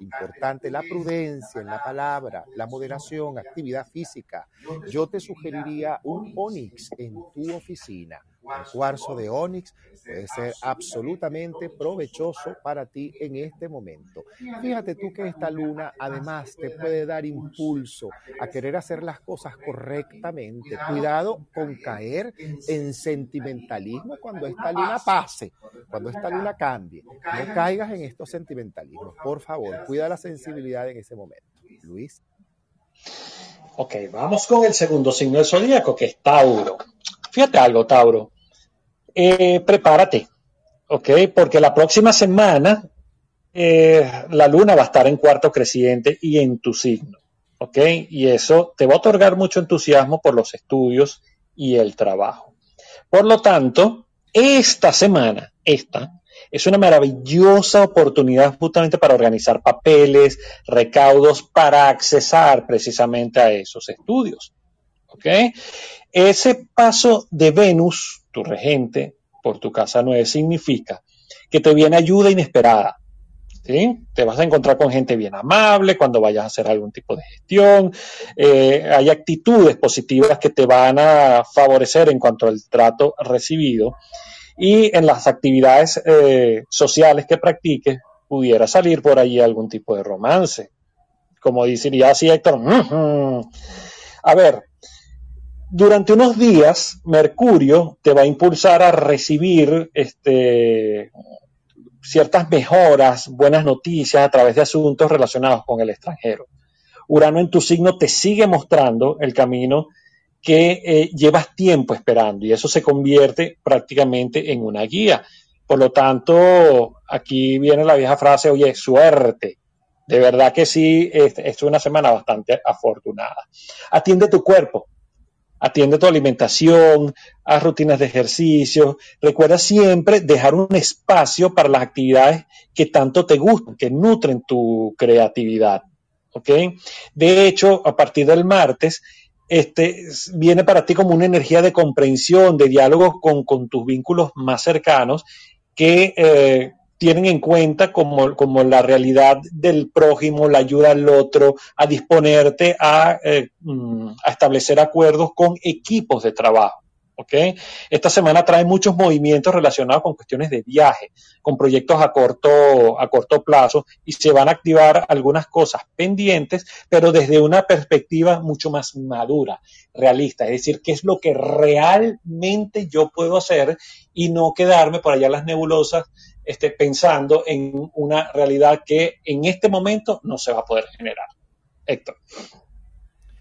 Importante la prudencia en la palabra, la moderación, actividad física. Yo te sugeriría un Onix en tu oficina el cuarzo de onix puede ser absolutamente provechoso para ti en este momento. Fíjate tú que esta luna además te puede dar impulso a querer hacer las cosas correctamente. Cuidado con caer en sentimentalismo cuando esta luna pase, cuando esta luna cambie. No caigas en estos sentimentalismos, por favor. Cuida la sensibilidad en ese momento. Luis. Ok, vamos con el segundo signo del zodíaco, que es Tauro. Fíjate algo, Tauro. Eh, prepárate, ¿ok? Porque la próxima semana eh, la luna va a estar en cuarto creciente y en tu signo, ¿ok? Y eso te va a otorgar mucho entusiasmo por los estudios y el trabajo. Por lo tanto, esta semana, esta, es una maravillosa oportunidad justamente para organizar papeles, recaudos, para accesar precisamente a esos estudios. ¿Ok? Ese paso de Venus, tu regente, por tu casa 9, significa que te viene ayuda inesperada. ¿sí? Te vas a encontrar con gente bien amable cuando vayas a hacer algún tipo de gestión. Eh, hay actitudes positivas que te van a favorecer en cuanto al trato recibido. Y en las actividades eh, sociales que practiques, pudiera salir por allí algún tipo de romance. Como diría así Héctor, a ver, durante unos días, Mercurio te va a impulsar a recibir este, ciertas mejoras, buenas noticias a través de asuntos relacionados con el extranjero. Urano en tu signo te sigue mostrando el camino que eh, llevas tiempo esperando y eso se convierte prácticamente en una guía. Por lo tanto, aquí viene la vieja frase, oye, suerte. De verdad que sí, es, es una semana bastante afortunada. Atiende tu cuerpo, atiende tu alimentación, haz rutinas de ejercicio. Recuerda siempre dejar un espacio para las actividades que tanto te gustan, que nutren tu creatividad. ¿Ok? De hecho, a partir del martes, este, viene para ti como una energía de comprensión, de diálogo con, tus vínculos más cercanos, que eh, tienen en cuenta como, como, la realidad del prójimo, la ayuda al otro, a disponerte a, eh, mm, establecer acuerdos con equipos de trabajo. Esta semana trae muchos movimientos relacionados con cuestiones de viaje, con proyectos a corto, a corto plazo y se van a activar algunas cosas pendientes, pero desde una perspectiva mucho más madura, realista, es decir, qué es lo que realmente yo puedo hacer y no quedarme por allá las nebulosas este, pensando en una realidad que en este momento no se va a poder generar. Héctor.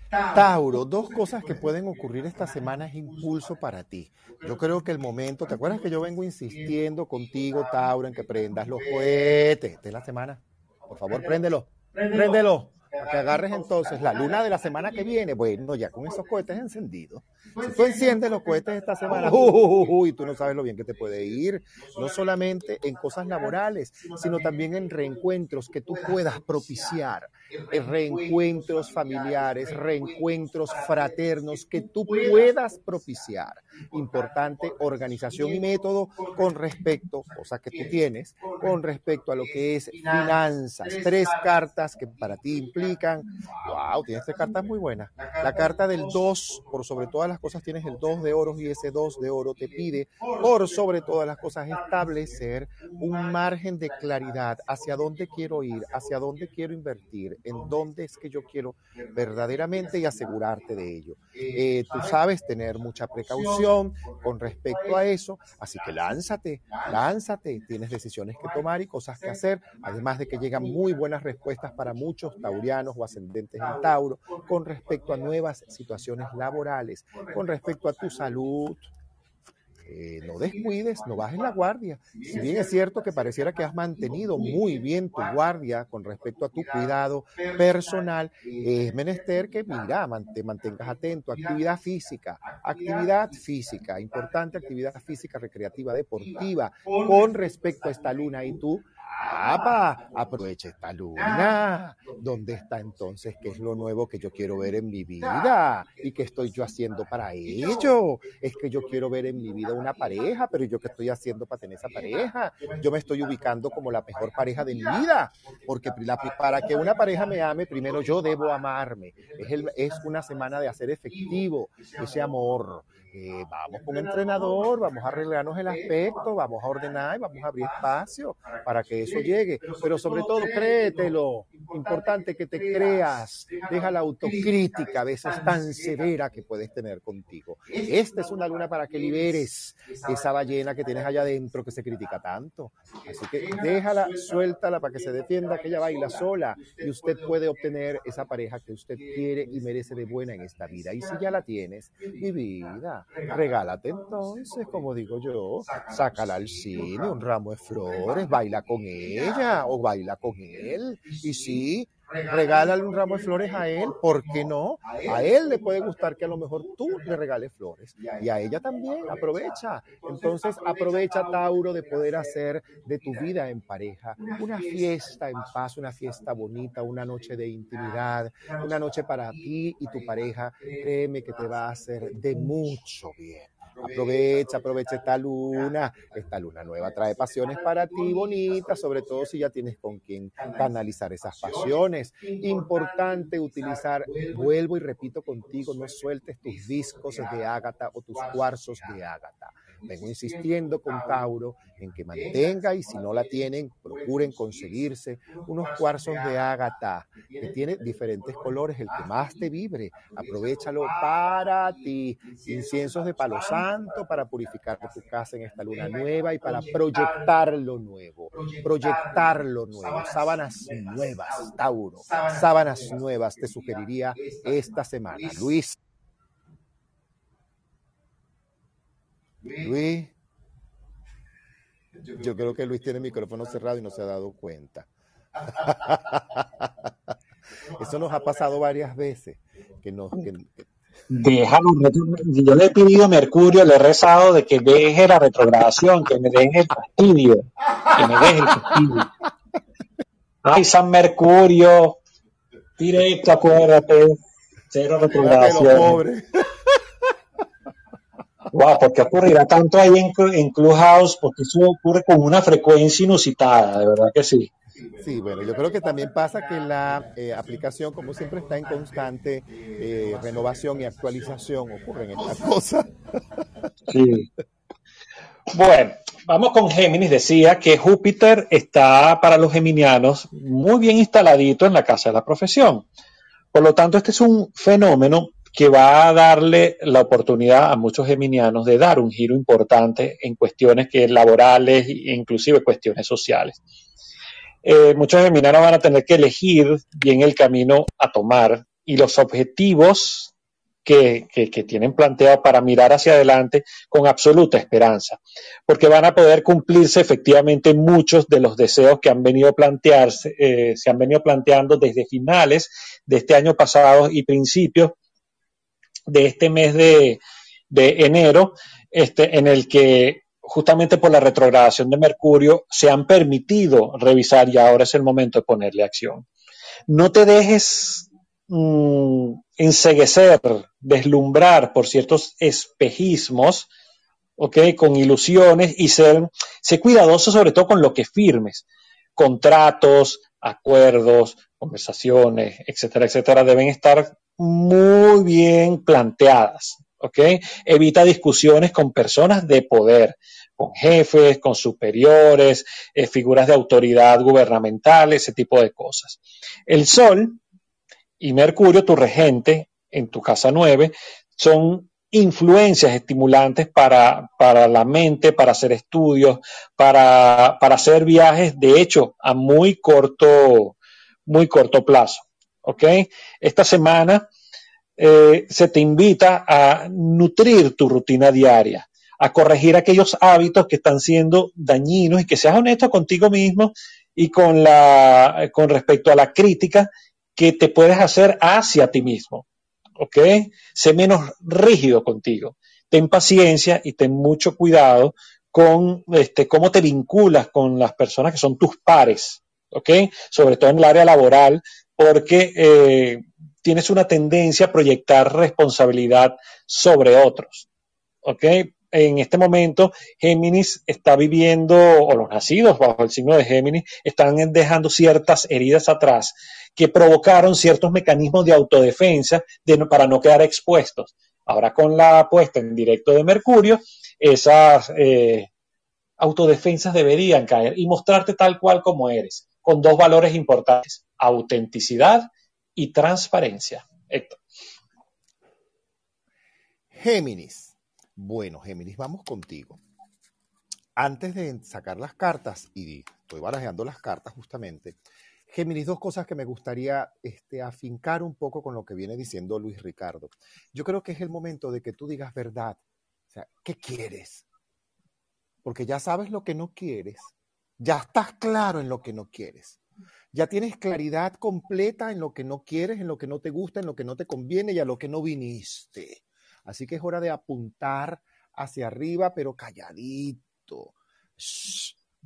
Tauro, dos cosas que pueden ocurrir esta semana es impulso para ti. Yo creo que el momento, ¿te acuerdas que yo vengo insistiendo contigo, Tauro, en que prendas los cohetes de la semana? Por favor, préndelo, préndelo. Que agarres entonces la luna de la semana que viene, bueno, ya con esos cohetes encendidos. Si tú enciendes los cohetes esta semana, y tú no sabes lo bien que te puede ir, no solamente en cosas laborales, sino también en reencuentros que tú puedas propiciar, reencuentros familiares, reencuentros fraternos que tú puedas propiciar. Importante organización y método con respecto, cosas que tú tienes, con respecto a lo que es finanzas. Tres cartas que para ti implican wow, tienes tres cartas muy buenas. La carta del 2, por sobre todas las cosas tienes el 2 de oro y ese 2 de oro te pide, por sobre todas las cosas, establecer un margen de claridad hacia dónde quiero ir, hacia dónde quiero invertir, en dónde es que yo quiero verdaderamente y asegurarte de ello. Eh, tú sabes tener mucha precaución con respecto a eso, así que lánzate, lánzate, tienes decisiones que tomar y cosas que hacer, además de que llegan muy buenas respuestas para muchos taurianos o ascendentes en Tauro, con respecto a nuevas situaciones laborales, con respecto a tu salud. Eh, no descuides, no bajes la guardia. Si bien es cierto que pareciera que has mantenido muy bien tu guardia con respecto a tu cuidado personal, es menester que, mira, te mantengas atento. Actividad física, actividad física, importante actividad física recreativa deportiva con respecto a esta luna y tú ¡Apa! Aprovecha esta luna. ¿Dónde está entonces qué es lo nuevo que yo quiero ver en mi vida? ¿Y qué estoy yo haciendo para ello? Es que yo quiero ver en mi vida una pareja, pero ¿yo qué estoy haciendo para tener esa pareja? Yo me estoy ubicando como la mejor pareja de mi vida, porque para que una pareja me ame, primero yo debo amarme. Es, es una semana de hacer efectivo ese amor. Eh, vamos con un entrenador, vamos a arreglarnos el aspecto, vamos a ordenar y vamos a abrir espacio para que eso llegue. Pero sobre todo, créetelo. Importante que te creas. Deja la autocrítica a veces tan severa que puedes tener contigo. Esta es una luna para que liberes esa ballena que tienes allá adentro que se critica tanto. Así que déjala, suéltala para que se defienda, que ella baila sola y usted puede obtener esa pareja que usted quiere y merece de buena en esta vida. Y si ya la tienes, mi vida regálate. Entonces, como digo yo, sácala al cine, un ramo de flores, baila con ella o baila con él. Y sí, regálale un ramo de flores a él, ¿por qué no? A él le puede gustar que a lo mejor tú le regales flores y a ella también, aprovecha. Entonces aprovecha, Tauro, de poder hacer de tu vida en pareja una fiesta en paz, una fiesta bonita, una noche de intimidad, una noche para ti y tu pareja. Créeme que te va a hacer de mucho bien. Aprovecha, aprovecha esta luna. Esta luna nueva trae pasiones para ti bonitas, sobre todo si ya tienes con quien canalizar esas pasiones. Importante utilizar, vuelvo y repito contigo, no sueltes tus discos de ágata o tus cuarzos de ágata. Vengo insistiendo con Tauro en que mantenga y si no la tienen, procuren conseguirse unos cuarzos de ágata que tiene diferentes colores, el que más te vibre. Aprovechalo para ti. Inciensos de palo santo para purificar tu casa en esta luna nueva y para proyectar lo nuevo. Proyectar lo nuevo. Sábanas nuevas, Tauro. Sábanas nuevas te sugeriría esta semana. Luis. Luis. Yo creo que Luis tiene el micrófono cerrado y no se ha dado cuenta. [laughs] Eso nos ha pasado varias veces. Que nos, Déjalo, yo le he pedido a Mercurio, le he rezado de que deje la retrogradación, que me deje el fastidio, que me deje el fastidio. Ay, San Mercurio, directo, acuérdate, cero retrogradación. Wow, porque ocurrirá tanto ahí en, en Clubhouse, porque eso ocurre con una frecuencia inusitada, de verdad que sí. Sí, bueno, yo creo que también pasa que la eh, aplicación, como siempre, está en constante eh, renovación y actualización. Ocurren estas [laughs] cosas. Sí. Bueno, vamos con Géminis. Decía que Júpiter está para los geminianos muy bien instaladito en la casa de la profesión. Por lo tanto, este es un fenómeno que va a darle la oportunidad a muchos geminianos de dar un giro importante en cuestiones que laborales e inclusive cuestiones sociales. Eh, muchos geminianos van a tener que elegir bien el camino a tomar y los objetivos que, tienen planteado para mirar hacia adelante con absoluta esperanza, porque van a poder cumplirse efectivamente muchos de los deseos que han venido plantearse, eh, se han venido planteando desde finales de este año pasado y principios de este mes de, enero, este, en el que justamente por la retrogradación de Mercurio se han permitido revisar y ahora es el momento de ponerle acción. No te dejes mm, enseguecer, deslumbrar por ciertos espejismos, ¿ok? Con ilusiones y ser, ser cuidadoso sobre todo con lo que firmes. Contratos, acuerdos, conversaciones, etcétera, etcétera, deben estar muy bien planteadas, ¿ok? Evita discusiones con personas de poder, con jefes, con superiores, eh, figuras de autoridad gubernamental, ese tipo de cosas. El Sol y Mercurio, tu regente, en tu casa 9, son influencias estimulantes para, para, la mente, para hacer estudios, para, hacer viajes, de hecho, a muy corto, muy corto plazo. Esta semana eh, se te invita a nutrir tu rutina diaria, a corregir aquellos hábitos que están siendo dañinos y que seas honesto contigo mismo y con, la, con respecto a la crítica que te puedes hacer hacia ti mismo. ¿Ok? Sé menos rígido contigo. Ten paciencia y ten mucho cuidado con este, cómo te vinculas con las personas que son tus pares. ¿Ok? Sobre todo en el área laboral, porque eh, tienes una tendencia a proyectar responsabilidad sobre otros. ¿Ok? en este momento Géminis está viviendo, o los nacidos bajo el signo de Géminis, están dejando ciertas heridas atrás que provocaron ciertos mecanismos de autodefensa para no quedar expuestos. Ahora con la puesta en directo de Mercurio, esas eh, autodefensas deberían caer y mostrarte tal cual como eres, con dos valores importantes, autenticidad y transparencia. Héctor. Géminis bueno, Géminis, vamos contigo. Antes de sacar las cartas, y estoy barajeando las cartas justamente, Géminis, dos cosas que me gustaría este, afincar un poco con lo que viene diciendo Luis Ricardo. Yo creo que es el momento de que tú digas verdad. O sea, ¿qué quieres? Porque ya sabes lo que no quieres. Ya estás claro en lo que no quieres. Ya tienes claridad completa en lo que no quieres, en lo que no te gusta, en lo que no te conviene y a lo que no viniste. Así que es hora de apuntar hacia arriba, pero calladito.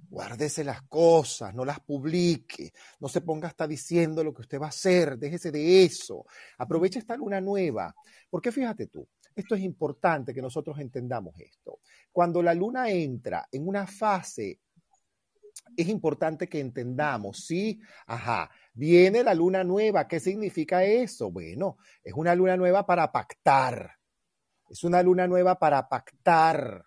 guárdese las cosas, no las publique, no se ponga hasta diciendo lo que usted va a hacer, déjese de eso. Aproveche esta luna nueva, porque fíjate tú, esto es importante que nosotros entendamos esto. Cuando la luna entra en una fase es importante que entendamos, sí, ajá, viene la luna nueva, ¿qué significa eso? Bueno, es una luna nueva para pactar, es una luna nueva para pactar.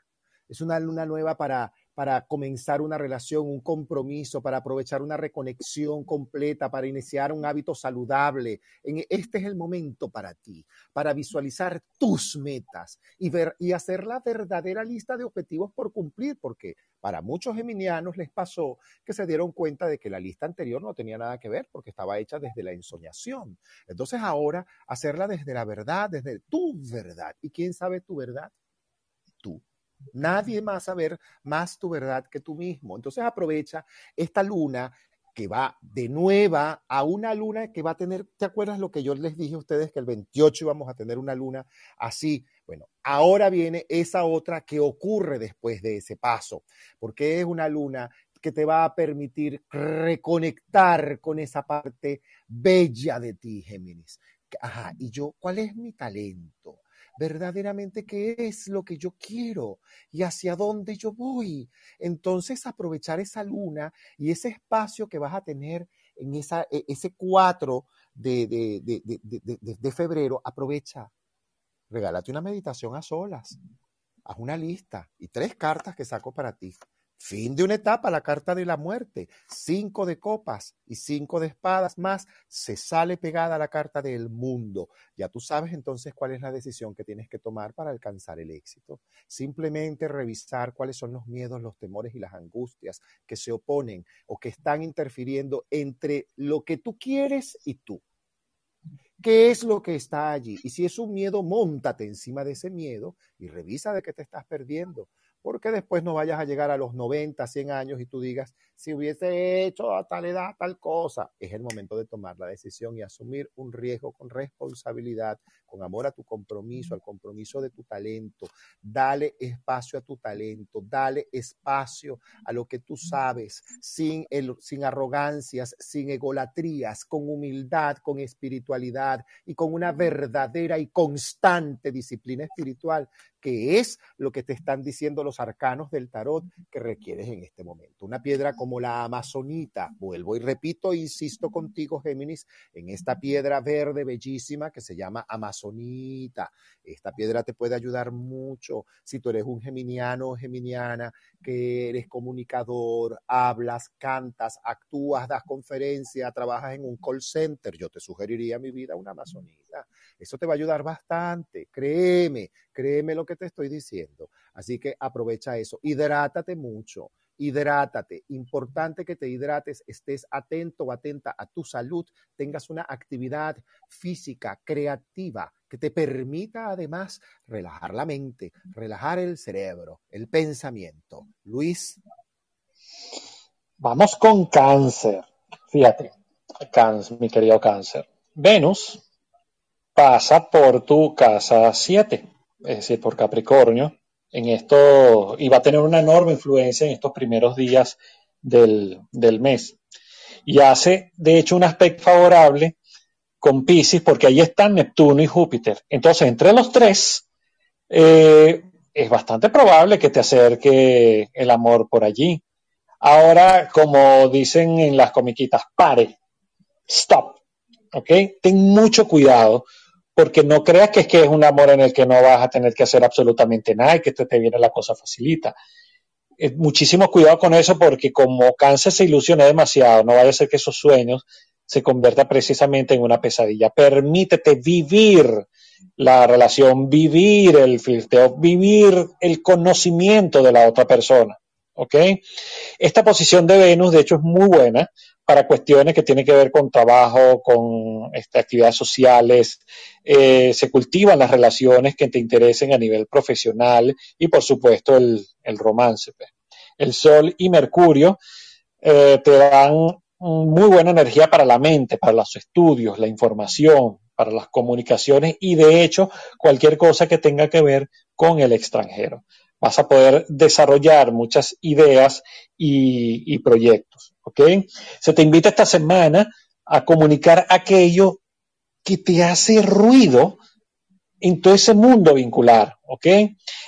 Es una luna nueva para, para comenzar una relación, un compromiso, para aprovechar una reconexión completa, para iniciar un hábito saludable. este es el momento para ti, para visualizar tus metas y, ver, y hacer la verdadera lista de objetivos por cumplir, porque para muchos geminianos les pasó que se dieron cuenta de que la lista anterior no tenía nada que ver porque estaba hecha desde la ensoñación. Entonces ahora hacerla desde la verdad, desde tu verdad. ¿Y quién sabe tu verdad? Tú. Nadie más saber más tu verdad que tú mismo. Entonces aprovecha esta luna que va de nueva a una luna que va a tener, ¿te acuerdas lo que yo les dije a ustedes que el 28 íbamos a tener una luna así? Bueno, ahora viene esa otra que ocurre después de ese paso, porque es una luna que te va a permitir reconectar con esa parte bella de ti, Géminis. Ajá, y yo, ¿cuál es mi talento? Verdaderamente qué es lo que yo quiero y hacia dónde yo voy. Entonces aprovechar esa luna y ese espacio que vas a tener en esa, e, ese 4 de, de, febrero, aprovecha, regálate una meditación a solas, haz una lista y tres cartas que saco para ti. Fin de una etapa, la carta de la muerte. Cinco de copas y cinco de espadas más. Se sale pegada la carta del mundo. Ya tú sabes entonces cuál es la decisión que tienes que tomar para alcanzar el éxito. Simplemente revisar cuáles son los miedos, los temores y las angustias que se oponen o que están interfiriendo entre lo que tú quieres y tú. ¿Qué es lo que está allí? Y si es un miedo, montate encima de ese miedo y revisa de qué te estás perdiendo porque después no vayas a llegar a los 90, 100 años y tú digas, si hubiese hecho a tal edad tal cosa, es el momento de tomar la decisión y asumir un riesgo con responsabilidad, con amor a tu compromiso, al compromiso de tu talento. Dale espacio a tu talento, dale espacio a lo que tú sabes, sin, el, sin arrogancias, sin egolatrías, con humildad, con espiritualidad y con una verdadera y constante disciplina espiritual que es lo que te están diciendo los arcanos del tarot que requieres en este momento. Una piedra como la amazonita, vuelvo y repito, insisto contigo, Géminis, en esta piedra verde bellísima que se llama amazonita. Esta piedra te puede ayudar mucho si tú eres un geminiano o geminiana, que eres comunicador, hablas, cantas, actúas, das conferencias, trabajas en un call center. Yo te sugeriría mi vida una amazonita. Eso te va a ayudar bastante, créeme, créeme lo que te estoy diciendo. Así que aprovecha eso, hidrátate mucho, hidrátate. Importante que te hidrates, estés atento o atenta a tu salud, tengas una actividad física, creativa, que te permita además relajar la mente, relajar el cerebro, el pensamiento. Luis. Vamos con cáncer. Fíjate, cáncer, mi querido cáncer. Venus pasa por tu casa 7, es decir, por Capricornio, en esto, y va a tener una enorme influencia en estos primeros días del, mes. Y hace, de hecho, un aspecto favorable con Pisces, porque ahí están Neptuno y Júpiter. Entonces, entre los tres, eh, es bastante probable que te acerque el amor por allí. Ahora, como dicen en las comiquitas, pare, stop, ¿ok? Ten mucho cuidado porque no creas que es que es un amor en el que no vas a tener que hacer absolutamente nada y que te, te viene la cosa facilita. Eh, muchísimo cuidado con eso porque como cáncer se ilusiona demasiado, no vaya a ser que esos sueños se conviertan precisamente en una pesadilla. Permítete vivir la relación, vivir el filtro, vivir el conocimiento de la otra persona. ¿Ok? Esta posición de Venus, de hecho, es muy buena para cuestiones que tienen que ver con trabajo, con este, actividades sociales, eh, se cultivan las relaciones que te interesen a nivel profesional y por supuesto el, romance. Pues. El Sol y Mercurio eh, te dan muy buena energía para la mente, para los estudios, la información, para las comunicaciones y de hecho cualquier cosa que tenga que ver con el extranjero. Vas a poder desarrollar muchas ideas y, y proyectos. ¿Ok? Se te invita esta semana a comunicar aquello que te hace ruido en todo ese mundo vincular, ¿ok?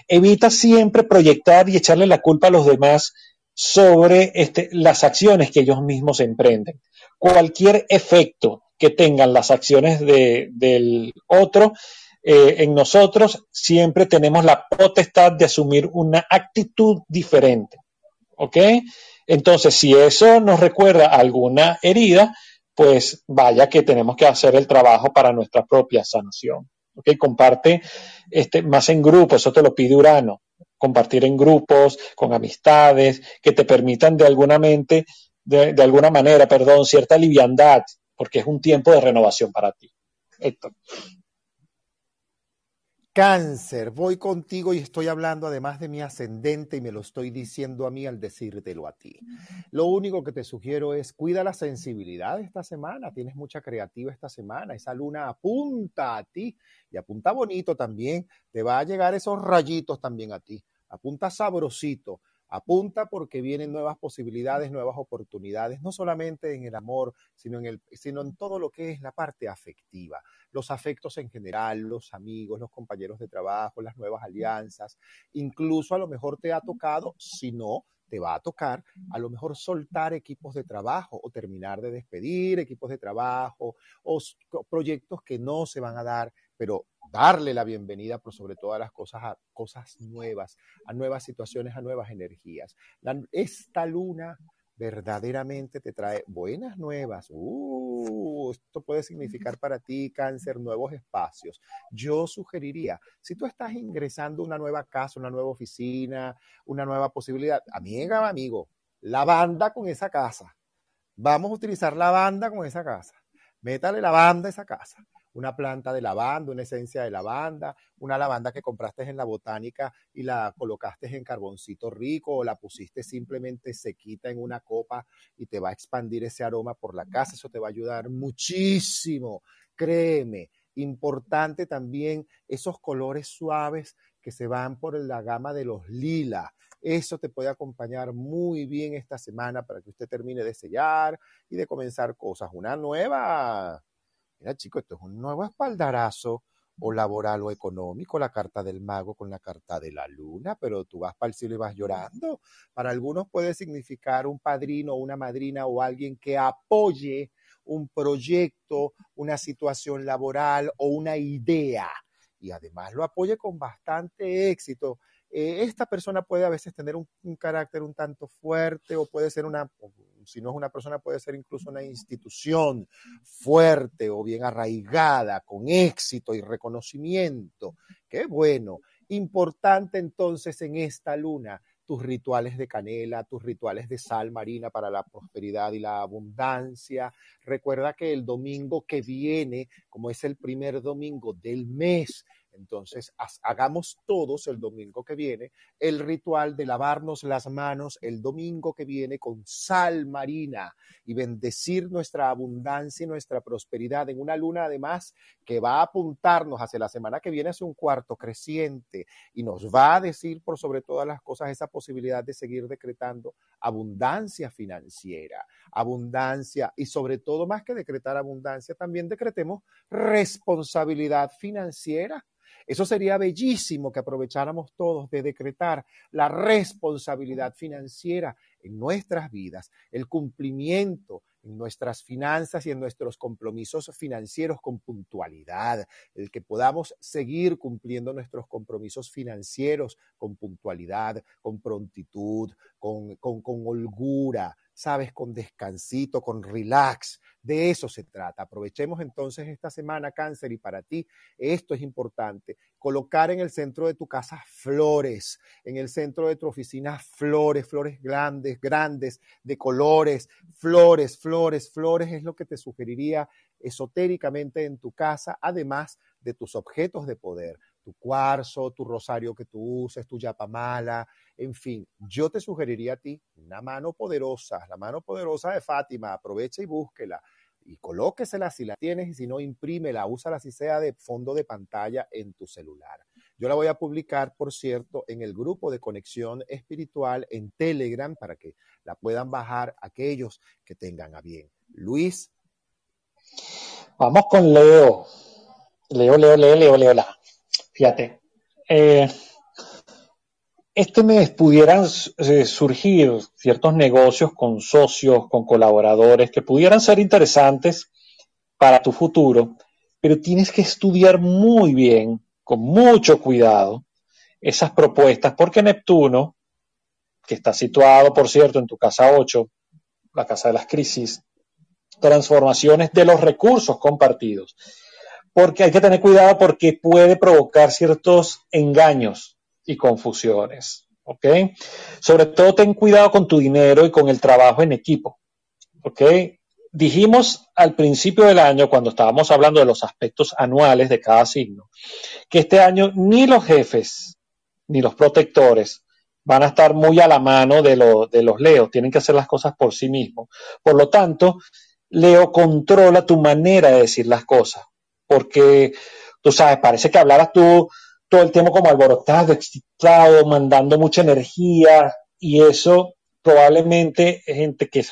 Evita siempre proyectar y echarle la culpa a los demás sobre este, las acciones que ellos mismos emprenden. Cualquier efecto que tengan las acciones del otro eh, en nosotros, siempre tenemos la potestad de asumir una actitud diferente, ¿ok? Entonces, si eso nos recuerda alguna herida, pues vaya que tenemos que hacer el trabajo para nuestra propia sanación. ¿ok? Comparte este, más en grupos, eso te lo pide Urano. Compartir en grupos, con amistades, que te permitan de alguna, mente, de, alguna manera, perdón, cierta liviandad, porque es un tiempo de renovación para ti. Cáncer, voy contigo y estoy hablando además de mi ascendente y me lo estoy diciendo a mí al decírtelo a ti. Lo único que te sugiero es cuida la sensibilidad esta semana, tienes mucha creativa esta semana, esa luna apunta a ti y apunta bonito también, te va a llegar esos rayitos también a ti, apunta sabrosito. Apunta porque vienen nuevas posibilidades, nuevas oportunidades, no solamente en el amor, sino en, el, sino en todo lo que es la parte afectiva. Los afectos en general, los amigos, los compañeros de trabajo, las nuevas alianzas. Incluso a lo mejor te ha tocado, si no, te va a tocar a lo mejor soltar equipos de trabajo o terminar de despedir equipos de trabajo o proyectos que no se van a dar, pero darle la bienvenida por sobre todas las cosas a cosas nuevas, a nuevas situaciones, a nuevas energías. esta luna verdaderamente te trae buenas nuevas. Uh, esto puede significar para ti, cáncer, nuevos espacios. Yo sugeriría, si tú estás ingresando una nueva casa, una nueva oficina, una nueva posibilidad, amiga, amigo, la banda con esa casa. Vamos a utilizar la banda con esa casa. Métale la banda a esa casa una planta de lavanda, una esencia de lavanda, una lavanda que compraste en la botánica y la colocaste en carboncito rico o la pusiste simplemente sequita en una copa y te va a expandir ese aroma por la casa. Eso te va a ayudar muchísimo, créeme. Importante también esos colores suaves que se van por la gama de los lilas. Eso te puede acompañar muy bien esta semana para que usted termine de sellar y de comenzar cosas. Una nueva Mira, chico, esto es un nuevo espaldarazo o laboral o económico, la carta del mago con la carta de la luna, pero tú vas para el cielo y vas llorando. Para algunos puede significar un padrino, una madrina o alguien que apoye un proyecto, una situación laboral o una idea y además lo apoye con bastante éxito. Eh, esta persona puede a veces tener un, carácter un tanto fuerte o puede ser una, si no es una persona, puede ser incluso una institución fuerte o bien arraigada, con éxito y reconocimiento. Qué bueno. Importante entonces en esta luna tus rituales de canela, tus rituales de sal marina para la prosperidad y la abundancia. Recuerda que el domingo que viene, como es el primer domingo del mes, entonces, hagamos todos el domingo que viene el ritual de lavarnos las manos el domingo que viene con sal marina y bendecir nuestra abundancia y nuestra prosperidad en una luna además que va a apuntarnos hacia la semana que viene hacia un cuarto creciente y nos va a decir por sobre todas las cosas esa posibilidad de seguir decretando abundancia financiera, abundancia y sobre todo más que decretar abundancia, también decretemos responsabilidad financiera eso sería bellísimo que aprovecháramos todos de decretar la responsabilidad financiera en nuestras vidas, el cumplimiento en nuestras finanzas y en nuestros compromisos financieros con puntualidad, el que podamos seguir cumpliendo nuestros compromisos financieros con puntualidad, con prontitud, con, con, con holgura, sabes, con descansito, con relax. De eso se trata. Aprovechemos entonces esta semana, cáncer, y para ti esto es importante. Colocar en el centro de tu casa flores, en el centro de tu oficina flores, flores grandes, grandes, de colores, flores, flores, flores es lo que te sugeriría esotéricamente en tu casa, además de tus objetos de poder tu cuarzo, tu rosario que tú uses, tu yapamala, en fin, yo te sugeriría a ti una mano poderosa, la mano poderosa de Fátima, aprovecha y búsquela y colóquesela si la tienes y si no, imprímela, úsala si sea de fondo de pantalla en tu celular. Yo la voy a publicar, por cierto, en el grupo de conexión espiritual en Telegram para que la puedan bajar aquellos que tengan a bien. Luis. Vamos con Leo. Leo, Leo, Leo, Leo, Leo, la. Fíjate, eh, este mes pudieran eh, surgir ciertos negocios con socios, con colaboradores que pudieran ser interesantes para tu futuro, pero tienes que estudiar muy bien, con mucho cuidado, esas propuestas, porque Neptuno, que está situado, por cierto, en tu casa 8, la casa de las crisis, transformaciones de los recursos compartidos porque hay que tener cuidado porque puede provocar ciertos engaños y confusiones. ¿Ok? Sobre todo ten cuidado con tu dinero y con el trabajo en equipo. ¿Ok? Dijimos al principio del año, cuando estábamos hablando de los aspectos anuales de cada signo, que este año ni los jefes ni los protectores van a estar muy a la mano de, de los leos, tienen que hacer las cosas por sí mismos. Por lo tanto, Leo controla tu manera de decir las cosas porque tú sabes, parece que hablaras tú todo el tiempo como alborotado, excitado, mandando mucha energía y eso probablemente gente que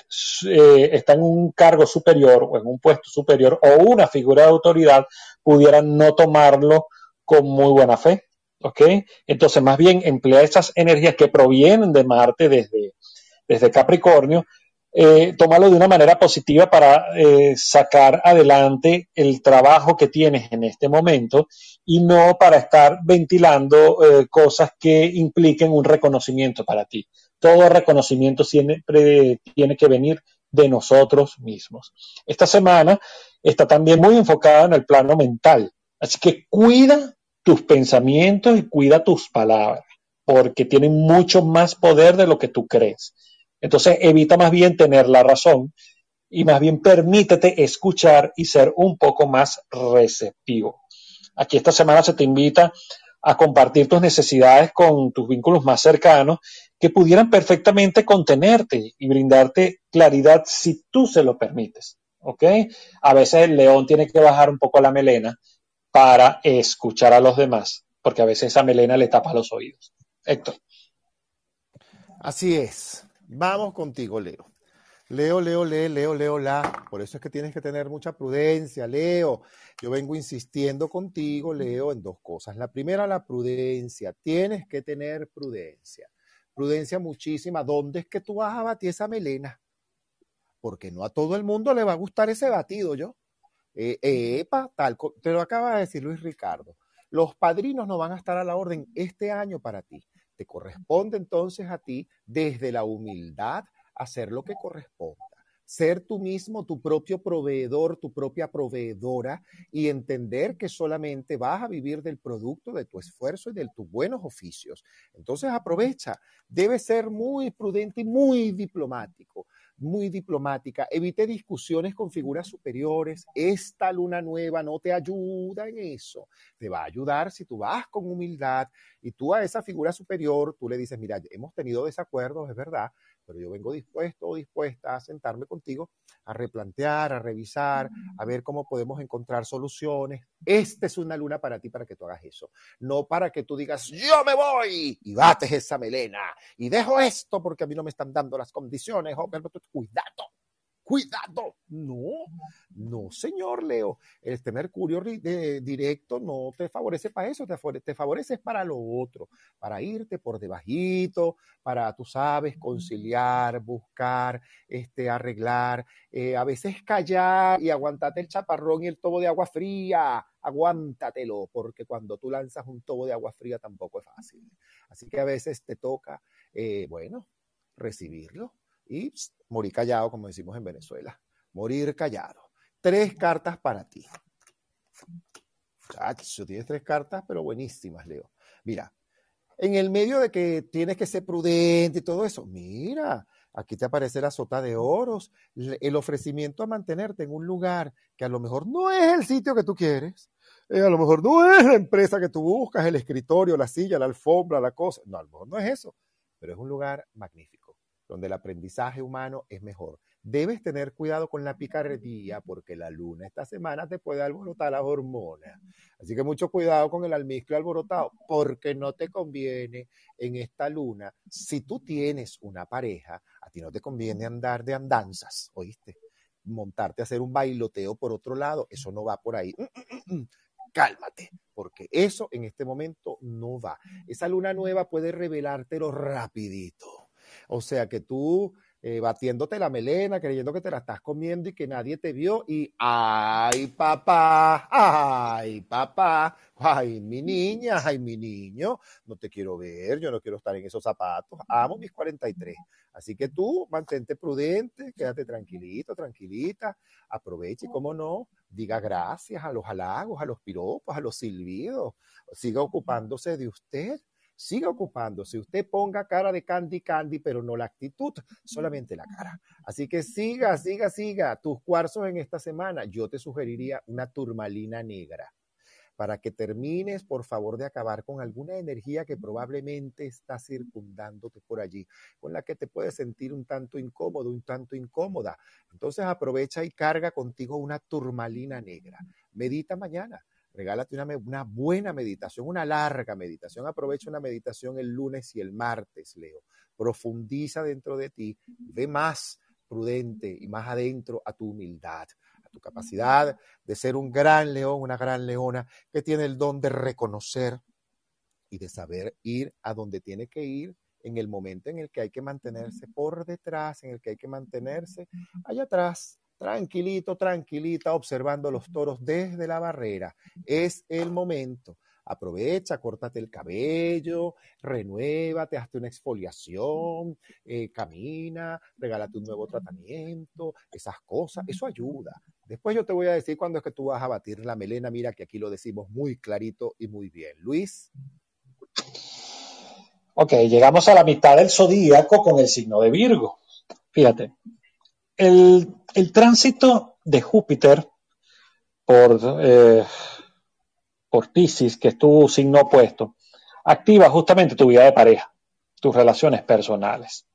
eh, está en un cargo superior o en un puesto superior o una figura de autoridad pudieran no tomarlo con muy buena fe. ¿Ok? Entonces, más bien emplea esas energías que provienen de Marte desde, desde Capricornio eh, tómalo de una manera positiva para eh, sacar adelante el trabajo que tienes en este momento y no para estar ventilando eh, cosas que impliquen un reconocimiento para ti. Todo reconocimiento siempre tiene que venir de nosotros mismos. Esta semana está también muy enfocada en el plano mental, así que cuida tus pensamientos y cuida tus palabras, porque tienen mucho más poder de lo que tú crees. Entonces evita más bien tener la razón y más bien permítete escuchar y ser un poco más receptivo. Aquí esta semana se te invita a compartir tus necesidades con tus vínculos más cercanos que pudieran perfectamente contenerte y brindarte claridad si tú se lo permites. ¿Ok? A veces el león tiene que bajar un poco la melena para escuchar a los demás, porque a veces esa melena le tapa los oídos. Héctor. Así es. Vamos contigo, Leo. Leo, Leo, Leo, Leo, Leo, la. Por eso es que tienes que tener mucha prudencia, Leo. Yo vengo insistiendo contigo, Leo, en dos cosas. La primera, la prudencia. Tienes que tener prudencia. Prudencia muchísima. ¿Dónde es que tú vas a batir esa melena? Porque no a todo el mundo le va a gustar ese batido, yo. Eh, epa, tal. Te lo acaba de decir Luis Ricardo. Los padrinos no van a estar a la orden este año para ti. Te corresponde entonces a ti, desde la humildad, hacer lo que corresponda. Ser tú mismo tu propio proveedor, tu propia proveedora y entender que solamente vas a vivir del producto de tu esfuerzo y de tus buenos oficios. Entonces aprovecha. Debe ser muy prudente y muy diplomático muy diplomática, evite discusiones con figuras superiores. Esta luna nueva no te ayuda en eso. Te va a ayudar si tú vas con humildad y tú a esa figura superior, tú le dices, mira, hemos tenido desacuerdos, es verdad, pero yo vengo dispuesto o dispuesta a sentarme contigo, a replantear, a revisar, a ver cómo podemos encontrar soluciones. Esta es una luna para ti, para que tú hagas eso. No para que tú digas, yo me voy y bates esa melena y dejo esto porque a mí no me están dando las condiciones. Oh, cuidado, cuidado. No, no, señor Leo. Este Mercurio directo no te favorece para eso, te, favorece para lo otro, para irte por debajito, para, tú sabes, conciliar, buscar, este, arreglar, eh, a veces callar y aguantarte el chaparrón y el tobo de agua fría. Aguántatelo, porque cuando tú lanzas un tobo de agua fría tampoco es fácil. Así que a veces te toca, eh, bueno, recibirlo y morir callado, como decimos en Venezuela. Morir callado. Tres cartas para ti. Chacho, tienes tres cartas, pero buenísimas, Leo. Mira, en el medio de que tienes que ser prudente y todo eso, mira, aquí te aparece la sota de oros, el ofrecimiento a mantenerte en un lugar que a lo mejor no es el sitio que tú quieres, eh, a lo mejor no es la empresa que tú buscas, el escritorio, la silla, la alfombra, la cosa, no, a lo mejor no es eso, pero es un lugar magnífico donde el aprendizaje humano es mejor. Debes tener cuidado con la picardía porque la luna esta semana te puede alborotar las hormonas. Así que mucho cuidado con el almizcle alborotado porque no te conviene en esta luna. Si tú tienes una pareja, a ti no te conviene andar de andanzas, ¿oíste? Montarte a hacer un bailoteo por otro lado, eso no va por ahí. [clears throat] Cálmate, porque eso en este momento no va. Esa luna nueva puede revelártelo rapidito o sea que tú eh, batiéndote la melena, creyendo que te la estás comiendo y que nadie te vio y ay papá, ay papá, ay mi niña, ay mi niño, no te quiero ver, yo no quiero estar en esos zapatos, amo mis 43. Así que tú mantente prudente, quédate tranquilito, tranquilita, aproveche cómo no, diga gracias a los halagos, a los piropos, a los silbidos, siga ocupándose de usted siga ocupándose. Usted ponga cara de candy candy, pero no la actitud, solamente la cara. Así que siga, siga, siga. Tus cuarzos en esta semana, yo te sugeriría una turmalina negra para que termines, por favor, de acabar con alguna energía que probablemente está circundándote por allí, con la que te puedes sentir un tanto incómodo, un tanto incómoda. Entonces aprovecha y carga contigo una turmalina negra. Medita mañana regálate una, buena meditación, una larga meditación. Aprovecha una meditación el lunes y el martes, Leo. Profundiza dentro de ti, ve más prudente y más adentro a tu humildad, a tu capacidad de ser un gran león, una gran leona que tiene el don de reconocer y de saber ir a donde tiene que ir en el momento en el que hay que mantenerse por detrás, en el que hay que mantenerse allá atrás, tranquilito, tranquilita, observando los toros desde la barrera. Es el momento. Aprovecha, córtate el cabello, renuévate, hazte una exfoliación, eh, camina, regálate un nuevo tratamiento, esas cosas, eso ayuda. Después yo te voy a decir cuándo es que tú vas a batir la melena. Mira que aquí lo decimos muy clarito y muy bien. Luis. Ok, llegamos a la mitad del zodíaco con el signo de Virgo. Fíjate, el, tránsito de Júpiter por, eh, por Pisces, que es tu signo opuesto, activa justamente tu vida de pareja, tus relaciones personales.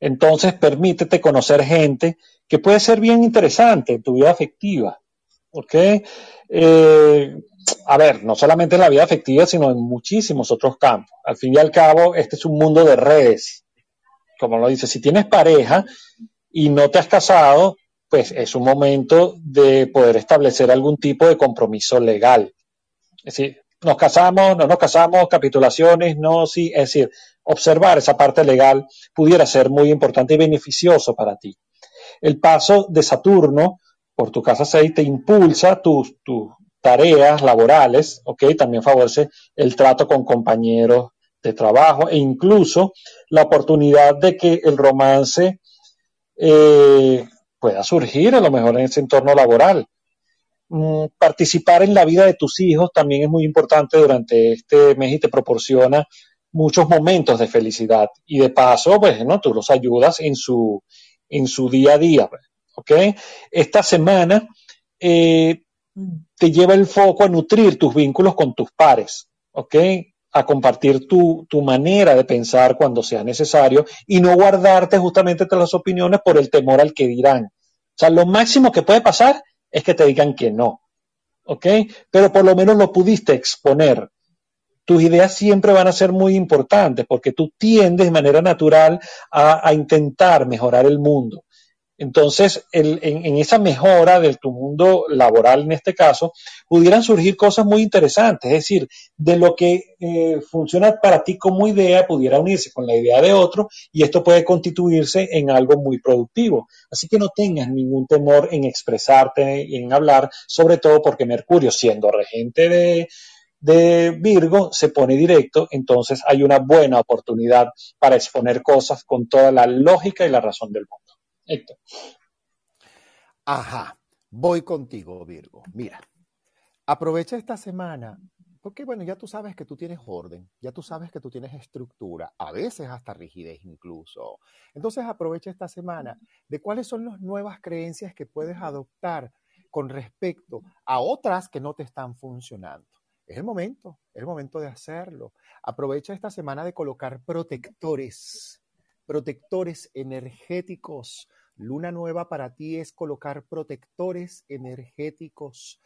Entonces, permítete conocer gente que puede ser bien interesante en tu vida afectiva. ¿Ok? Eh, a ver, no solamente en la vida afectiva, sino en muchísimos otros campos. Al fin y al cabo, este es un mundo de redes. Como lo dice, si tienes pareja y no te has casado, pues es un momento de poder establecer algún tipo de compromiso legal. Es decir, nos casamos, no nos casamos, capitulaciones, no, sí, es decir, observar esa parte legal pudiera ser muy importante y beneficioso para ti. El paso de Saturno por tu casa 6 te impulsa tus, tareas laborales, ¿ok? También favorece el trato con compañeros de trabajo e incluso la oportunidad de que el romance eh, pueda surgir a lo mejor en ese entorno laboral. Mm, participar en la vida de tus hijos también es muy importante durante este mes y te proporciona muchos momentos de felicidad. Y de paso, pues, ¿no? Tú los ayudas en su, en su día a día. ¿Ok? Esta semana eh, te lleva el foco a nutrir tus vínculos con tus pares. ¿Ok? A compartir tu, tu, manera de pensar cuando sea necesario y no guardarte justamente las opiniones por el temor al que dirán. O sea, lo máximo que puede pasar es que te digan que no. ¿Ok? Pero por lo menos lo pudiste exponer tus ideas siempre van a ser muy importantes porque tú tiendes de manera natural a, intentar mejorar el mundo. Entonces, en, esa mejora de tu mundo laboral, en este caso, pudieran surgir cosas muy interesantes. Es decir, de lo que eh, funciona para ti como idea, pudiera unirse con la idea de otro y esto puede constituirse en algo muy productivo. Así que no tengas ningún temor en expresarte y en hablar, sobre todo porque Mercurio, siendo regente de Virgo se pone directo, entonces hay una buena oportunidad para exponer cosas con toda la lógica y la razón del mundo. Ajá, voy contigo, Virgo. Mira, aprovecha esta semana, porque bueno, ya tú sabes que tú tienes orden, ya tú sabes que tú tienes estructura, a veces hasta rigidez incluso. Entonces aprovecha esta semana de cuáles son las nuevas creencias que puedes adoptar con respecto a otras que no te están funcionando. Es el momento, es el momento de hacerlo. Aprovecha esta semana de colocar protectores, protectores energéticos. Luna nueva para ti es colocar protectores energéticos.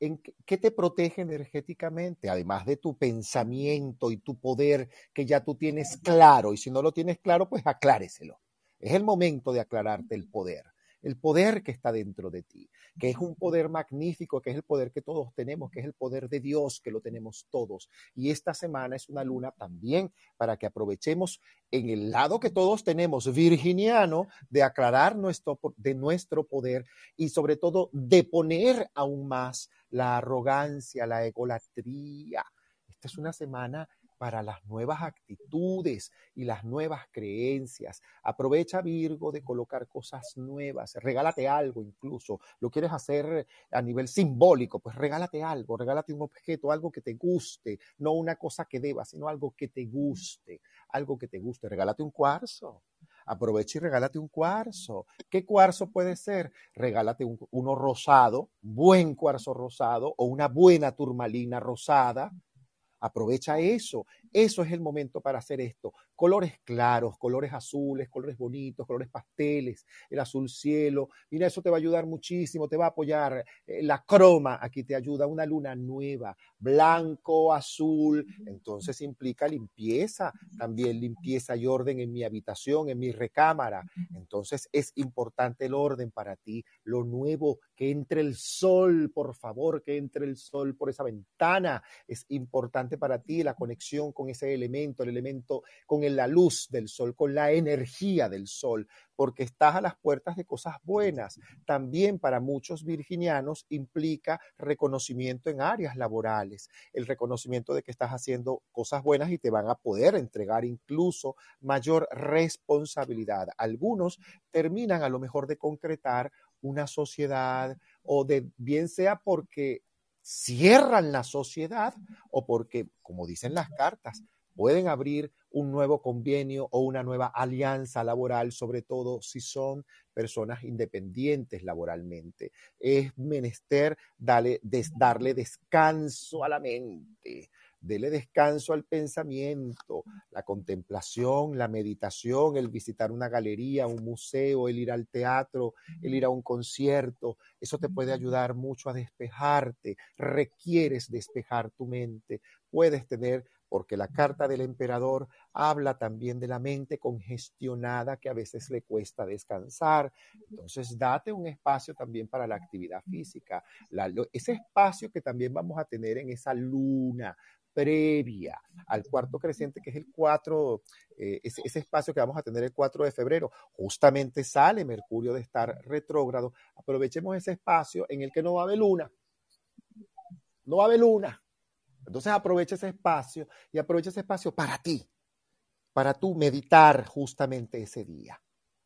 ¿En ¿Qué te protege energéticamente? Además de tu pensamiento y tu poder que ya tú tienes claro. Y si no lo tienes claro, pues acláreselo. Es el momento de aclararte el poder el poder que está dentro de ti, que es un poder magnífico, que es el poder que todos tenemos, que es el poder de Dios, que lo tenemos todos. Y esta semana es una luna también para que aprovechemos en el lado que todos tenemos, virginiano, de aclarar nuestro, de nuestro poder y sobre todo de poner aún más la arrogancia, la egolatría. Esta es una semana para las nuevas actitudes y las nuevas creencias. Aprovecha Virgo de colocar cosas nuevas, regálate algo incluso. Lo quieres hacer a nivel simbólico, pues regálate algo, regálate un objeto, algo que te guste, no una cosa que deba, sino algo que te guste, algo que te guste. Regálate un cuarzo. Aprovecha y regálate un cuarzo. ¿Qué cuarzo puede ser? Regálate uno rosado, buen cuarzo rosado o una buena turmalina rosada Aprovecha eso. Eso es el momento para hacer esto. Colores claros, colores azules, colores bonitos, colores pasteles, el azul cielo. Mira, eso te va a ayudar muchísimo, te va a apoyar. Eh, la croma aquí te ayuda, una luna nueva, blanco, azul. Entonces implica limpieza, también limpieza y orden en mi habitación, en mi recámara. Entonces es importante el orden para ti, lo nuevo, que entre el sol, por favor, que entre el sol por esa ventana. Es importante para ti la conexión con ese elemento, el elemento con la luz del sol, con la energía del sol, porque estás a las puertas de cosas buenas. También para muchos virginianos implica reconocimiento en áreas laborales, el reconocimiento de que estás haciendo cosas buenas y te van a poder entregar incluso mayor responsabilidad. Algunos terminan a lo mejor de concretar una sociedad o de bien sea porque cierran la sociedad o porque, como dicen las cartas, pueden abrir un nuevo convenio o una nueva alianza laboral, sobre todo si son personas independientes laboralmente. Es menester darle, darle descanso a la mente, dele descanso al pensamiento, la contemplación, la meditación, el visitar una galería, un museo, el ir al teatro, el ir a un concierto. Eso te puede ayudar mucho a despejarte. Requieres despejar tu mente. Puedes tener porque la carta del emperador habla también de la mente congestionada que a veces le cuesta descansar. Entonces, date un espacio también para la actividad física, ese espacio que también vamos a tener en esa luna previa al cuarto creciente, que es el 4, eh, ese, ese, espacio que vamos a tener el 4 de febrero, justamente sale Mercurio de estar retrógrado. Aprovechemos ese espacio en el que no va a haber luna. No va a haber luna. Entonces aprovecha ese espacio y aprovecha ese espacio para ti, para tú meditar justamente ese día.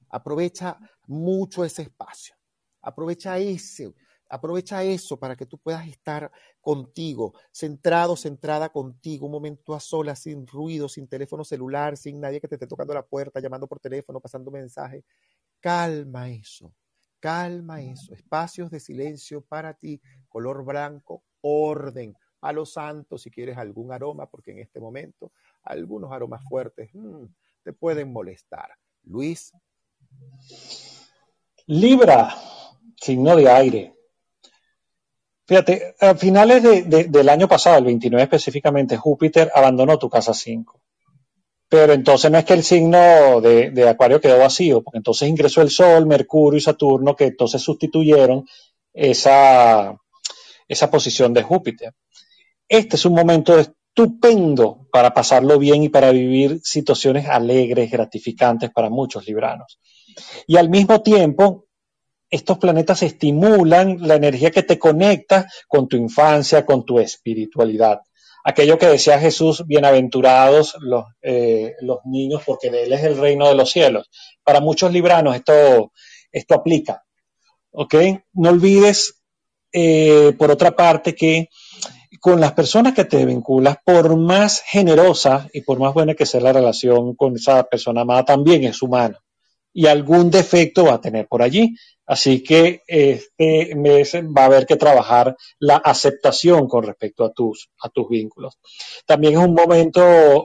Aprovecha mucho ese espacio. Aprovecha ese, aprovecha eso para que tú puedas estar contigo, centrado, centrada contigo, un momento a solas, sin ruido, sin teléfono celular, sin nadie que te esté tocando la puerta, llamando por teléfono, pasando mensajes. Calma eso, calma eso. Espacios de silencio para ti, color blanco, orden a los santos si quieres algún aroma, porque en este momento algunos aromas fuertes mm, te pueden molestar. Luis. Libra, signo de aire. Fíjate, a finales del año pasado, el 29 específicamente, Júpiter abandonó tu casa 5. Pero entonces no es que el signo de, de, Acuario quedó vacío, porque entonces ingresó el Sol, Mercurio y Saturno, que entonces sustituyeron esa, esa posición de Júpiter. Este es un momento estupendo para pasarlo bien y para vivir situaciones alegres, gratificantes para muchos libranos. Y al mismo tiempo, estos planetas estimulan la energía que te conecta con tu infancia, con tu espiritualidad. Aquello que decía Jesús, bienaventurados los, eh, los niños, porque de él es el reino de los cielos. Para muchos libranos esto, esto aplica. ¿Ok? No olvides, eh, por otra parte, que con las personas que te vinculas, por más generosa y por más buena que sea la relación con esa persona amada, también es humana. Y algún defecto va a tener por allí. Así que este mes va a haber que trabajar la aceptación con respecto a tus, a tus vínculos. También es un momento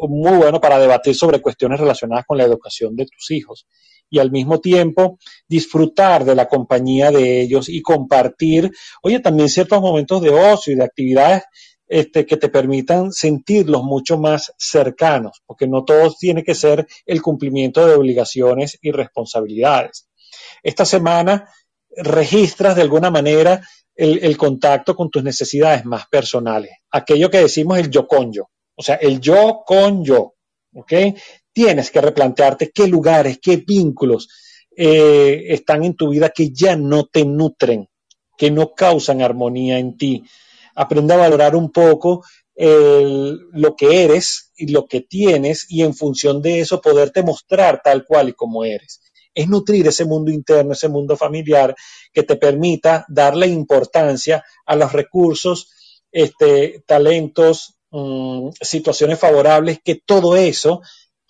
muy bueno para debatir sobre cuestiones relacionadas con la educación de tus hijos y al mismo tiempo disfrutar de la compañía de ellos y compartir, oye, también ciertos momentos de ocio y de actividades este, que te permitan sentirlos mucho más cercanos, porque no todo tiene que ser el cumplimiento de obligaciones y responsabilidades. Esta semana registras de alguna manera el, el contacto con tus necesidades más personales, aquello que decimos el yo con yo, o sea, el yo con yo, ¿ok? tienes que replantearte qué lugares, qué vínculos eh, están en tu vida que ya no te nutren, que no causan armonía en ti. Aprende a valorar un poco lo que eres y lo que tienes y en función de eso poderte mostrar tal cual y como eres. Es nutrir ese mundo interno, ese mundo familiar que te permita darle importancia a los recursos, este, talentos, mm, situaciones favorables, que todo eso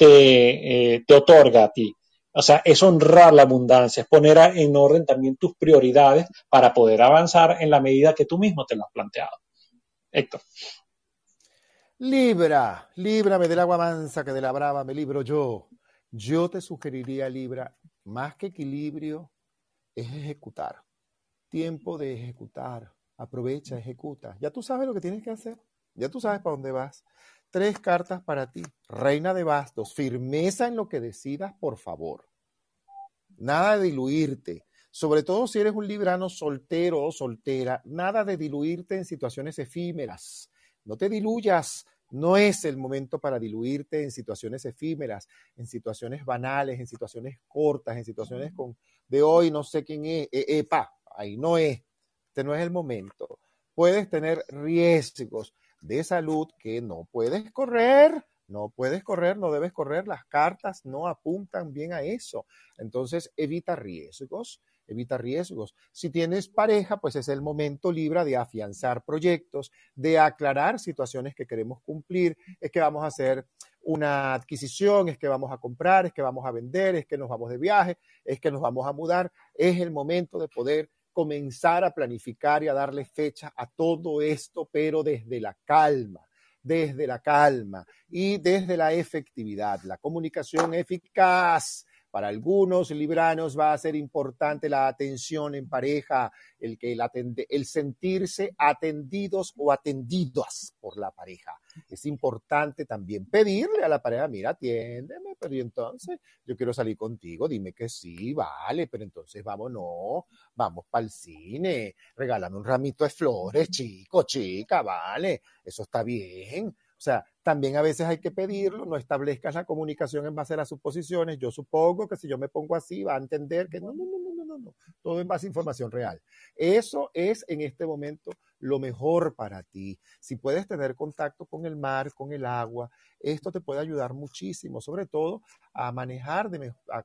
eh, te, otorga a ti. O sea, es honrar la abundancia, es poner en orden también tus prioridades para poder avanzar en la medida que tú mismo te lo has planteado. Héctor. Libra, líbrame del agua mansa que de la brava me libro yo. Yo te sugeriría, Libra, más que equilibrio, es ejecutar. Tiempo de ejecutar. Aprovecha, ejecuta. Ya tú sabes lo que tienes que hacer. Ya tú sabes para dónde vas. Tres cartas para ti. Reina de bastos, firmeza en lo que decidas, por favor. Nada de diluirte. Sobre todo si eres un librano soltero o soltera, nada de diluirte en situaciones efímeras. No te diluyas No es el momento para diluirte en situaciones efímeras, en situaciones banales, en situaciones cortas, en situaciones con de hoy no sé quién es, e, epa, ahí no es. Este no es el momento. Puedes tener riesgos de salud que no puedes correr, no puedes correr, no debes correr, las cartas no apuntan bien a eso. Entonces, evita riesgos, evita riesgos. Si tienes pareja, pues es el momento libre de afianzar proyectos, de aclarar situaciones que queremos cumplir, es que vamos a hacer una adquisición, es que vamos a comprar, es que vamos a vender, es que nos vamos de viaje, es que nos vamos a mudar. Es el momento de poder comenzar a planificar y a darle fecha a todo esto, pero desde la calma desde la calma y desde la efectividad, la comunicación eficaz para algunos libranos va a ser importante la atención en pareja, el, que el, sentirse atendidos o atendidas por la pareja. Es importante también pedirle a la pareja, mira, atiéndeme, pero entonces yo quiero salir contigo, dime que sí, vale, pero entonces vámonos, vamos para el cine, regálame un ramito de flores, chico, chica, vale, eso está bien. O sea, también a veces hay que pedirlo, no establezcas la comunicación en base a las suposiciones. Yo supongo que si yo me pongo así va a entender que no, no, no, no, no, todo en base a información real. Eso es en este momento lo mejor para ti. Si puedes tener contacto con el mar, con el agua, esto te puede ayudar muchísimo, sobre todo a manejar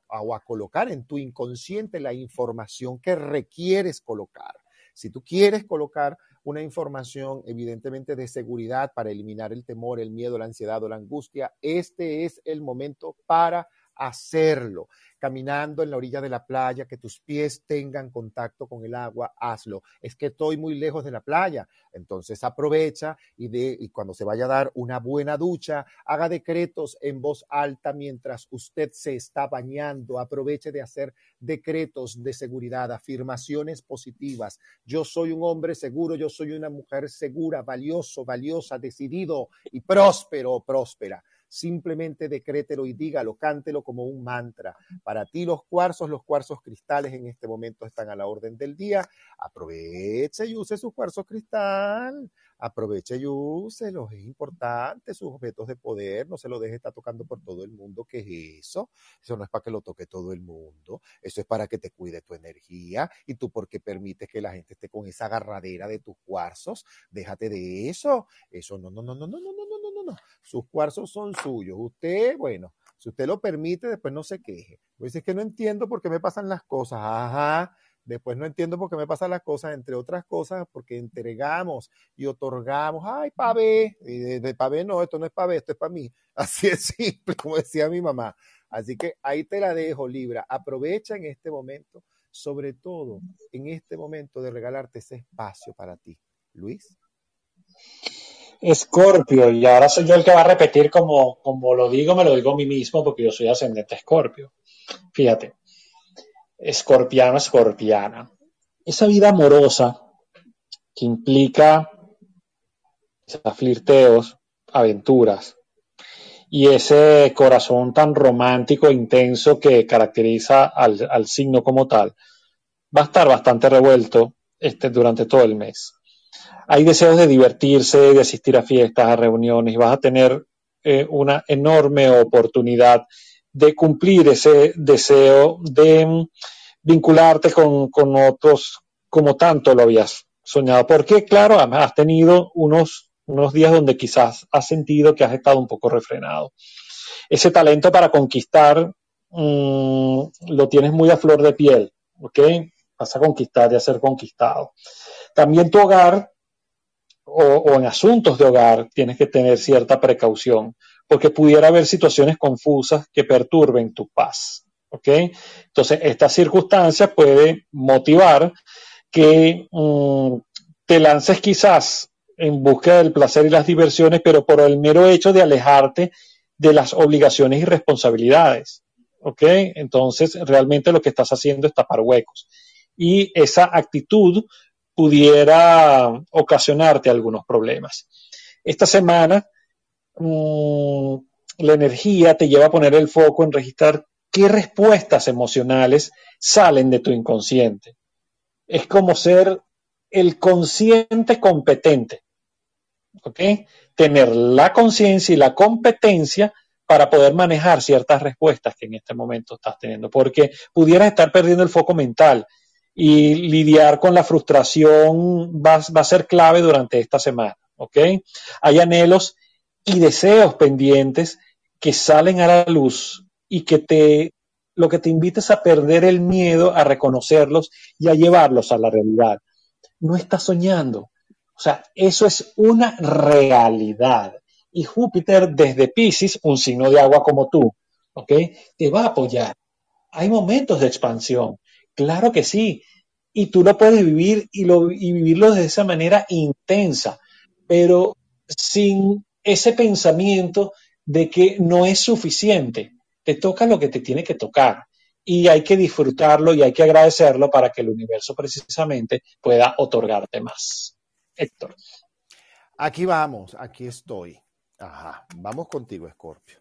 o a colocar en tu inconsciente la información que requieres colocar. Si tú quieres colocar una información evidentemente de seguridad para eliminar el temor, el miedo, la ansiedad o la angustia, este es el momento para hacerlo caminando en la orilla de la playa, que tus pies tengan contacto con el agua, hazlo. Es que estoy muy lejos de la playa, entonces aprovecha y, de, y cuando se vaya a dar una buena ducha, haga decretos en voz alta mientras usted se está bañando, aproveche de hacer decretos de seguridad, afirmaciones positivas. Yo soy un hombre seguro, yo soy una mujer segura, valioso, valiosa, decidido y próspero, próspera simplemente decrételo y dígalo, cántelo como un mantra. Para ti los cuarzos, los cuarzos cristales en este momento están a la orden del día. Aproveche y use sus cuarzos cristal. Aproveche y úselos, es importante, sus objetos de poder, no se lo deje estar tocando por todo el mundo. ¿Qué es eso? Eso no es para que lo toque todo el mundo, eso es para que te cuide tu energía y tú porque permites que la gente esté con esa agarradera de tus cuarzos, déjate de eso. Eso no, no, no, no, no, no, no, no, no, no. Sus cuarzos son suyos. Usted, bueno, si usted lo permite, después no se queje. Pues es que no entiendo por qué me pasan las cosas. Ajá. Después no entiendo por qué me pasan las cosas, entre otras cosas, porque entregamos y otorgamos. Ay, pavé. Y de, de no, esto no es pavé, esto es para mí. [laughs] Así es simple, como decía mi mamá. Así que ahí te la dejo, Libra. Aprovecha en este momento, sobre todo en este momento de regalarte ese espacio para ti. Luis. Escorpio, y ahora soy yo el que va a repetir como, como lo digo, me lo digo a mí mismo porque yo soy ascendente Escorpio. Fíjate, escorpiano, escorpiana. Esa vida amorosa que implica flirteos, aventuras, y ese corazón tan romántico e intenso que caracteriza al, signo como tal, va a estar bastante revuelto este, durante todo el mes hay deseos de divertirse, de asistir a fiestas, a reuniones, y vas a tener eh, una enorme oportunidad de cumplir ese deseo de vincularte con, otros como tanto lo habías soñado. Porque, claro, has tenido unos, unos días donde quizás has sentido que has estado un poco refrenado. Ese talento para conquistar mm, lo tienes muy a flor de piel, ¿ok? Vas a conquistar y a ser conquistado. También tu hogar o, en asuntos de hogar tienes que tener cierta precaución, porque pudiera haber situaciones confusas que perturben tu paz. ¿ok? Entonces, esta circunstancia puede motivar que mm, te lances quizás en busca del placer y las diversiones, pero por el mero hecho de alejarte de las obligaciones y responsabilidades. ¿Ok? Entonces, realmente lo que estás haciendo es tapar huecos. Y esa actitud pudiera ocasionarte algunos problemas. Esta semana, la energía te lleva a poner el foco en registrar qué respuestas emocionales salen de tu inconsciente. Es como ser el consciente competente ¿ok? Tener la conciencia y la competencia para poder manejar ciertas respuestas que en este momento estás teniendo, porque pudieras estar perdiendo el foco mental y lidiar con la frustración va, va a ser clave durante esta semana, ¿ok? Hay anhelos y deseos pendientes que salen a la luz y que te lo que te invita a perder el miedo, a reconocerlos y a llevarlos a la realidad. No estás soñando. O sea, eso es una realidad. Y Júpiter desde Pisces, un signo de agua como tú, ¿ok? Te va a apoyar. Hay momentos de expansión. Claro que sí. Y tú lo puedes vivir y, lo, y vivirlo de esa manera intensa, pero sin ese pensamiento de que no es suficiente te toca lo que te tiene que tocar y hay que disfrutarlo y hay que agradecerlo para que el universo precisamente pueda otorgarte más. Héctor. Aquí vamos, aquí estoy. Ajá, vamos contigo, Escorpio.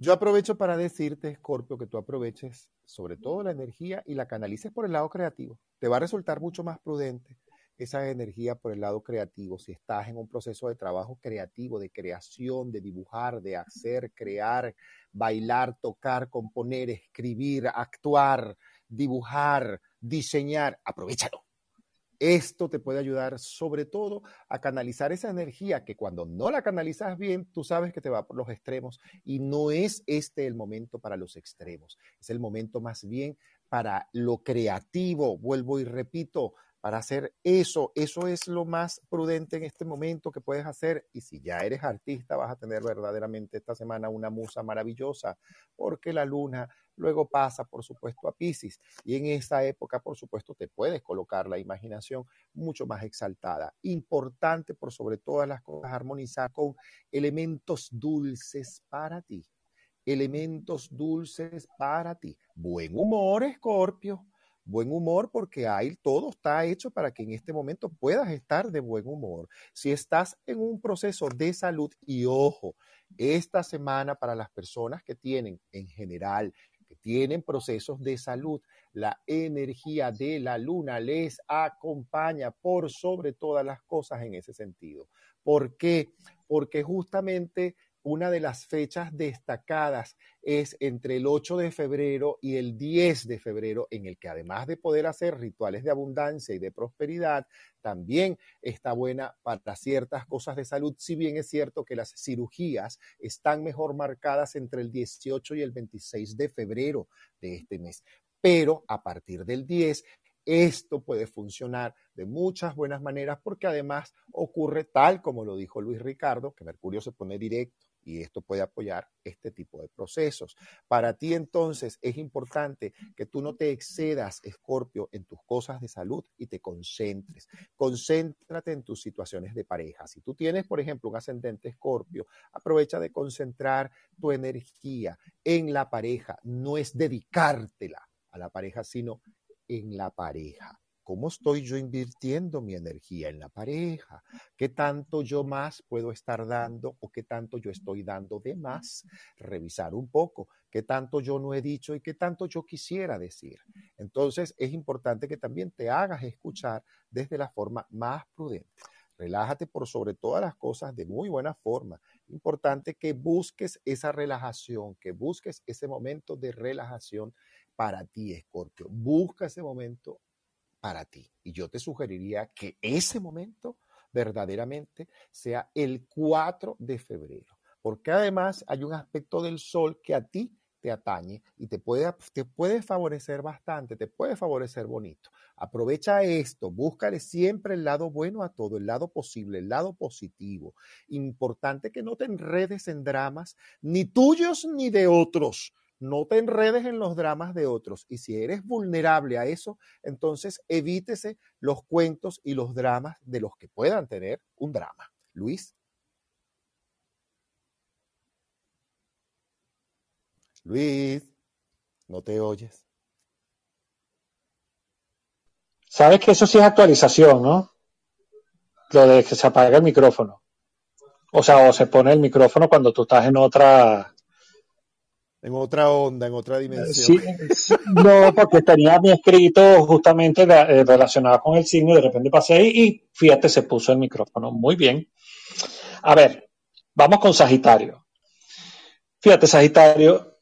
Yo aprovecho para decirte, Escorpio, que tú aproveches sobre todo la energía y la canalices por el lado creativo. Te va a resultar mucho más prudente esa energía por el lado creativo. Si estás en un proceso de trabajo creativo, de creación, de dibujar, de hacer, crear, bailar, tocar, componer, escribir, actuar, dibujar, diseñar, aprovechalo. Esto te puede ayudar sobre todo a canalizar esa energía que cuando no la canalizas bien, tú sabes que te va por los extremos y no es este el momento para los extremos, es el momento más bien para lo creativo, vuelvo y repito, para hacer eso. Eso es lo más prudente en este momento que puedes hacer. Y si ya eres artista, vas a tener verdaderamente esta semana una musa maravillosa, porque la luna luego pasa, por supuesto, a Pisces. Y en esa época, por supuesto, te puedes colocar la imaginación mucho más exaltada. Importante, por sobre todas las cosas, armonizar con elementos dulces para ti. Elementos dulces para ti. Buen humor, Escorpio buen humor porque hay, todo está hecho para que en este momento puedas estar de buen humor. Si estás en un proceso de salud y ojo, esta semana para las personas que tienen en general, que tienen procesos de salud, la energía de la luna les acompaña por sobre todas las cosas en ese sentido. ¿Por qué? Porque justamente una de las fechas destacadas es entre el 8 de febrero y el 10 de febrero, en el que además de poder hacer rituales de abundancia y de prosperidad, también está buena para ciertas cosas de salud, si bien es cierto que las cirugías están mejor marcadas entre el 18 y el 26 de febrero de este mes. Pero a partir del 10 esto puede funcionar de muchas buenas maneras porque además ocurre tal como lo dijo Luis Ricardo, que Mercurio se pone directo y esto puede apoyar este tipo de procesos. Para ti entonces es importante que tú no te excedas, Escorpio, en tus cosas de salud y te concentres. Concéntrate en tus situaciones de pareja. Si tú tienes, por ejemplo, un ascendente Escorpio, aprovecha de concentrar tu energía en la pareja. No es dedicártela a la pareja, sino en la pareja. ¿Cómo estoy yo invirtiendo mi energía en la pareja? ¿Qué tanto yo más puedo estar dando o qué tanto yo estoy dando de más? Revisar un poco qué tanto yo no he dicho y qué tanto yo quisiera decir. Entonces es importante que también te hagas escuchar desde la forma más prudente. Relájate por sobre todas las cosas de muy buena forma. Importante que busques esa relajación, que busques ese momento de relajación para ti, Escorpio. Busca ese momento para ti. Y yo te sugeriría que ese momento verdaderamente sea el 4 de febrero, porque además hay un aspecto del sol que a ti te atañe y te puede, te puede favorecer bastante, te puede favorecer bonito. Aprovecha esto, búscale siempre el lado bueno a todo, el lado posible, el lado positivo. Importante que no te enredes en dramas, ni tuyos ni de otros no te enredes en los dramas de otros. Y si eres vulnerable a eso, entonces evítese los cuentos y los dramas de los que puedan tener un drama. Luis. Luis, no te oyes. Sabes que eso sí es actualización, ¿no? Lo de que se apaga el micrófono. O sea, o se pone el micrófono cuando tú estás en otra en otra onda, en otra dimensión. Sí, no, porque tenía mi escrito justamente eh, relacionado con el signo y de repente pasé y fíjate, se puso el micrófono. Muy bien. A ver, vamos con Sagitario. Fíjate, Sagitario,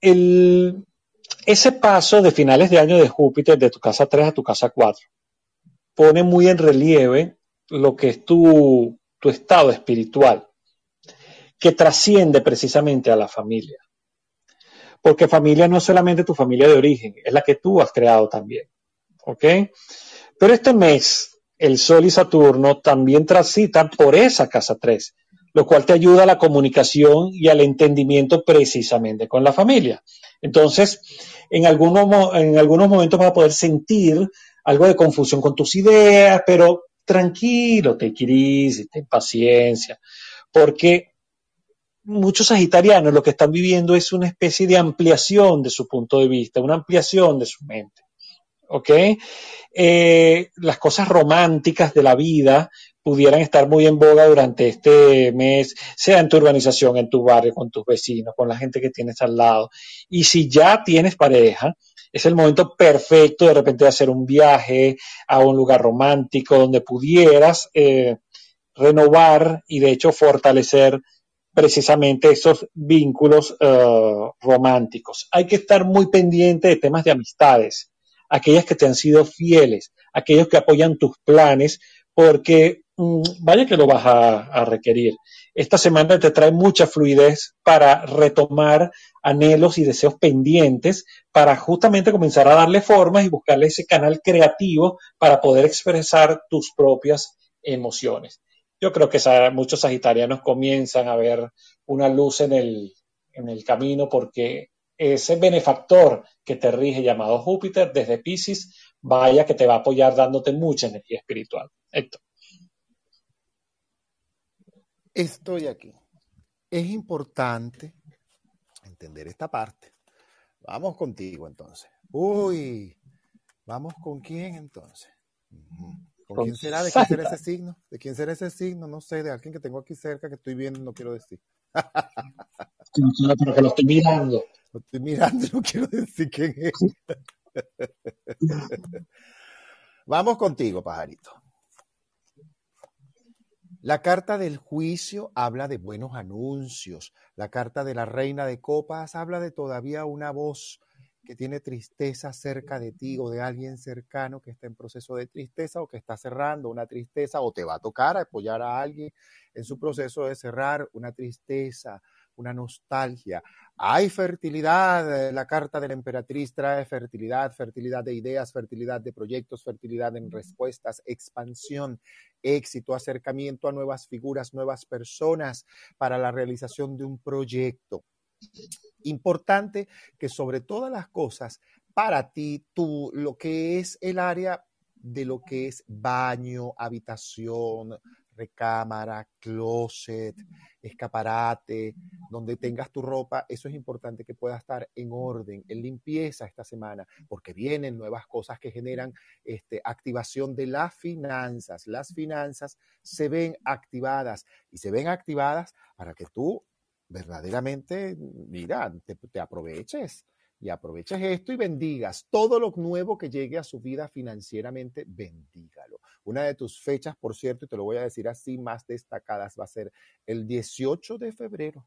ese paso de finales de año de Júpiter de tu casa 3 a tu casa 4 pone muy en relieve lo que es tu estado espiritual, que trasciende precisamente a la familia. Porque familia no es solamente tu familia de origen, es la que tú has creado también. ¿Ok? Pero este mes, el Sol y Saturno también transitan por esa casa 3, lo cual te ayuda a la comunicación y al entendimiento precisamente con la familia. Entonces, en algunos, en algunos momentos vas a poder sentir algo de confusión con tus ideas, pero tranquilo, te crisis, ten paciencia, porque muchos sagitarianos lo que están viviendo es una especie de ampliación de su punto de vista, una ampliación de su mente. ¿Ok? Eh, las cosas románticas de la vida pudieran estar muy en boga durante este mes, sea en tu urbanización, en tu barrio, con tus vecinos, con la gente que tienes al lado. Y si ya tienes pareja, es el momento perfecto de repente de hacer un viaje a un lugar romántico donde pudieras eh, renovar y de hecho fortalecer precisamente esos vínculos eh, románticos. Hay que estar muy pendiente de temas de amistades, aquellas que te han sido fieles, aquellos que apoyan tus planes, porque Mm, vaya que lo vas a, requerir. Esta semana te trae mucha fluidez para retomar anhelos y deseos pendientes, para justamente comenzar a darle formas y buscarle ese canal creativo para poder expresar tus propias emociones. Yo creo que muchos sagitarianos comienzan a ver una luz en el, en el camino porque ese benefactor que te rige llamado Júpiter desde Pisces, vaya que te va a apoyar dándote mucha energía espiritual. Héctor. Estoy aquí. Es importante entender esta parte. Vamos contigo entonces. Uy, vamos con quién entonces. ¿Con quién será? ¿De quién será ese signo? ¿De quién será ese signo? No sé, de alguien que tengo aquí cerca que estoy viendo, no quiero decir. [laughs] pero que lo estoy mirando. Lo estoy mirando, no quiero decir quién es. [laughs] Vamos contigo, pajarito. La carta del juicio habla de buenos anuncios. La carta de la reina de copas habla de todavía una voz que tiene tristeza cerca de ti o de alguien cercano que está en proceso de tristeza o que está cerrando una tristeza o te va a tocar apoyar a alguien en su proceso de cerrar una tristeza, una nostalgia. Hay fertilidad, la carta de la emperatriz trae fertilidad, fertilidad de ideas, fertilidad de proyectos, fertilidad en respuestas, expansión, éxito, acercamiento a nuevas figuras, nuevas personas para la realización de un proyecto. Importante que sobre todas las cosas, para ti, tú, lo que es el área de lo que es baño, habitación, recámara, closet, escaparate, donde tengas tu ropa, eso es importante que pueda estar en orden, en limpieza esta semana, porque vienen nuevas cosas que generan este, activación de las finanzas. Las finanzas se ven activadas y se ven activadas para que tú verdaderamente, mira, te aproveches y aproveches esto y bendigas todo lo nuevo que llegue a su vida financieramente, bendígalo. Una de tus fechas, por cierto, y te lo voy a decir así, más destacadas va a ser el 18 de febrero.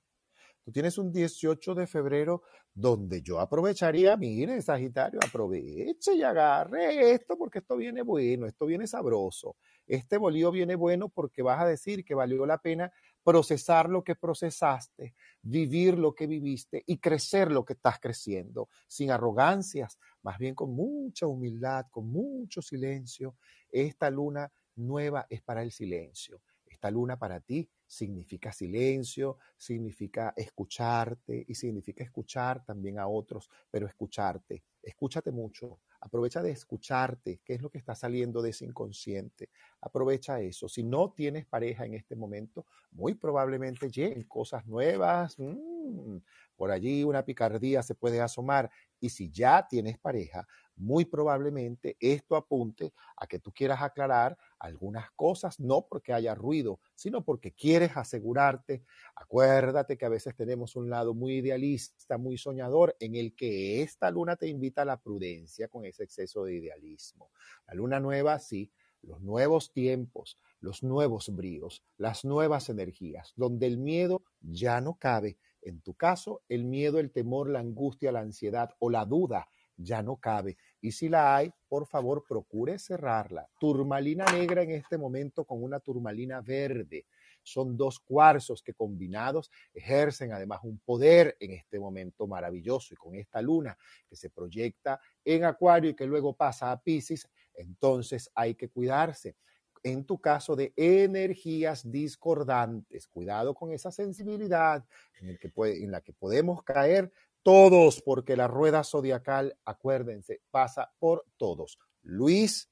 Tú tienes un 18 de febrero donde yo aprovecharía, mire, Sagitario, aproveche y agarre esto porque esto viene bueno, esto viene sabroso. Este bolío viene bueno porque vas a decir que valió la pena procesar lo que procesaste, vivir lo que viviste y crecer lo que estás creciendo, sin arrogancias, más bien con mucha humildad, con mucho silencio. Esta luna nueva es para el silencio. Esta luna para ti significa silencio, significa escucharte y significa escuchar también a otros, pero escucharte. Escúchate mucho, Aprovecha de escucharte, qué es lo que está saliendo de ese inconsciente. Aprovecha eso. Si no tienes pareja en este momento, muy probablemente lleguen cosas nuevas. Mm, por allí una picardía se puede asomar. Y si ya tienes pareja, muy probablemente esto apunte a que tú quieras aclarar algunas cosas, no porque haya ruido, sino porque quieres asegurarte. Acuérdate que a veces tenemos un lado muy idealista, muy soñador, en el que esta luna te invita a la prudencia con ese exceso de idealismo. La luna nueva, sí, los nuevos tiempos, los nuevos bríos, las nuevas energías, donde el miedo ya no cabe. En tu caso, el miedo, el temor, la angustia, la ansiedad o la duda ya no cabe. Y si la hay, por favor, procure cerrarla. Turmalina negra en este momento con una turmalina verde. Son dos cuarzos que combinados ejercen además un poder en este momento maravilloso y con esta luna que se proyecta en Acuario y que luego pasa a Pisces, entonces hay que cuidarse. En tu caso de energías discordantes, cuidado con esa sensibilidad en, en la que podemos caer todos, porque la rueda zodiacal, acuérdense, pasa por todos. Luis.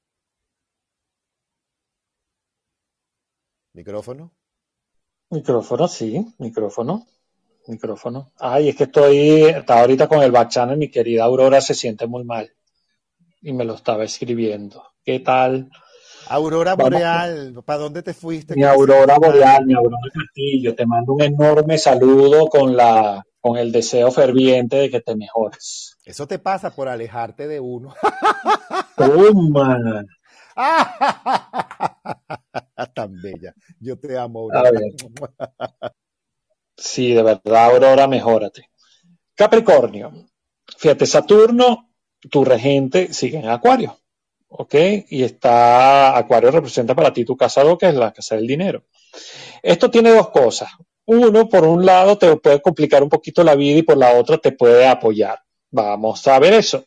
Micrófono. Micrófono, sí, micrófono. Micrófono. Ay, es que estoy, está ahorita con el bachano y mi querida Aurora se siente muy mal. Y me lo estaba escribiendo. ¿Qué tal? Aurora Boreal, ¿para dónde te fuiste? Mi Aurora Boreal, mi Aurora Castillo, te mando un enorme saludo con la con el deseo ferviente de que te mejores. Eso te pasa por alejarte de uno. Toma. [laughs] Tan bella. Yo te amo. Sí, de verdad, Aurora, mejórate. Capricornio. Fíjate, Saturno, tu regente, sigue en Acuario. ¿Ok? Y está, Acuario representa para ti tu casa que es la casa del dinero. Esto tiene dos cosas uno, por un lado, te puede complicar un poquito la vida y por la otra te puede apoyar. Vamos a ver eso.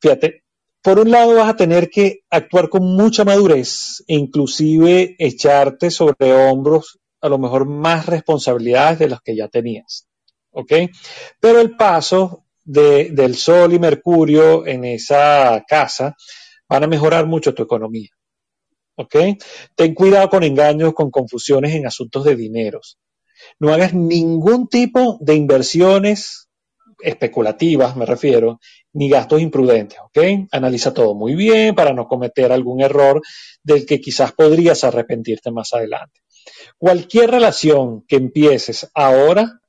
Fíjate, por un lado vas a tener que actuar con mucha madurez e inclusive echarte sobre hombros a lo mejor más responsabilidades de las que ya tenías. ¿Ok? Pero el paso de, del Sol y Mercurio en esa casa van a mejorar mucho tu economía. ¿Ok? Ten cuidado con engaños, con confusiones en asuntos de dineros no hagas ningún tipo de inversiones especulativas, me refiero, ni gastos imprudentes, ¿ok? Analiza todo muy bien para no cometer algún error del que quizás podrías arrepentirte más adelante. Cualquier relación que empieces ahora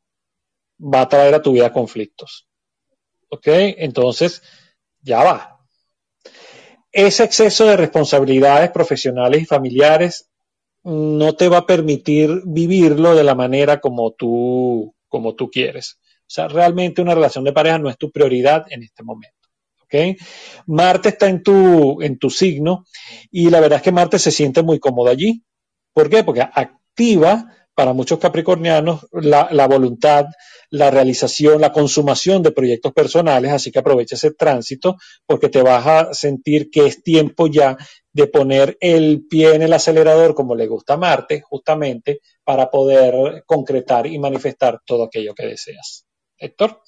va a traer a tu vida conflictos, ¿ok? Entonces, ya va. Ese exceso de responsabilidades profesionales y familiares no te va a permitir vivirlo de la manera como tú, como tú quieres. O sea, realmente una relación de pareja no es tu prioridad en este momento. Marte está en tu, en tu signo y la verdad es que Marte se siente muy cómodo allí. ¿Por qué? Porque activa para muchos capricornianos la, la, voluntad, la realización, la consumación de proyectos personales, así que aprovecha ese tránsito porque te vas a sentir que es tiempo ya de poner el pie en el acelerador como le gusta a Marte, justamente para poder concretar y manifestar todo aquello que deseas. Héctor.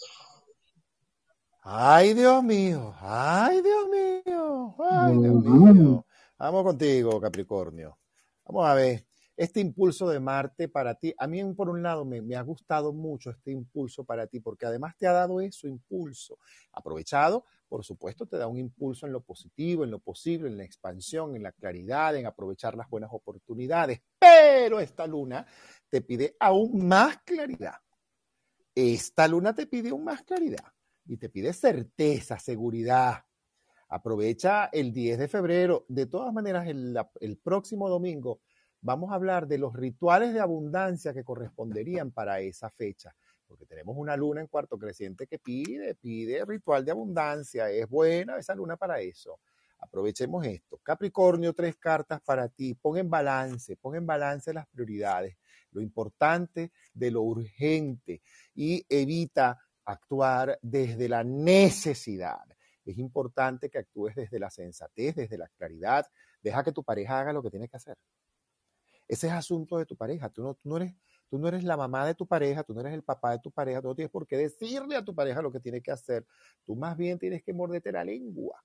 Ay, Dios mío, ay, Dios mío, ay, Dios mío. Vamos contigo, Capricornio. Vamos a ver este impulso de Marte para ti, a mí por un lado me, ha gustado mucho este impulso para ti, porque además te ha dado eso, impulso. Aprovechado, por supuesto, te da un impulso en lo positivo, en lo posible, en la expansión, en la claridad, en aprovechar las buenas oportunidades. Pero esta luna te pide aún más claridad. Esta luna te pide aún más claridad y te pide certeza, seguridad. Aprovecha el 10 de febrero. De todas maneras, el próximo domingo vamos a hablar de los rituales de abundancia que corresponderían para esa fecha, porque tenemos una luna en cuarto creciente que pide, pide ritual de abundancia, es buena esa luna para eso. Aprovechemos esto. Capricornio, tres cartas para ti. Pon en balance, pon en balance las prioridades, lo importante de lo urgente y evita actuar desde la necesidad. Es importante que actúes desde la sensatez, desde la claridad. Deja que tu pareja haga lo que tiene que hacer. Ese es asunto de tu pareja. Tú no, eres, tú no eres la mamá de tu pareja, tú no eres el papá de tu pareja, tú no tienes por qué decirle a tu pareja lo que tiene que hacer. Tú más bien tienes que morderte la lengua.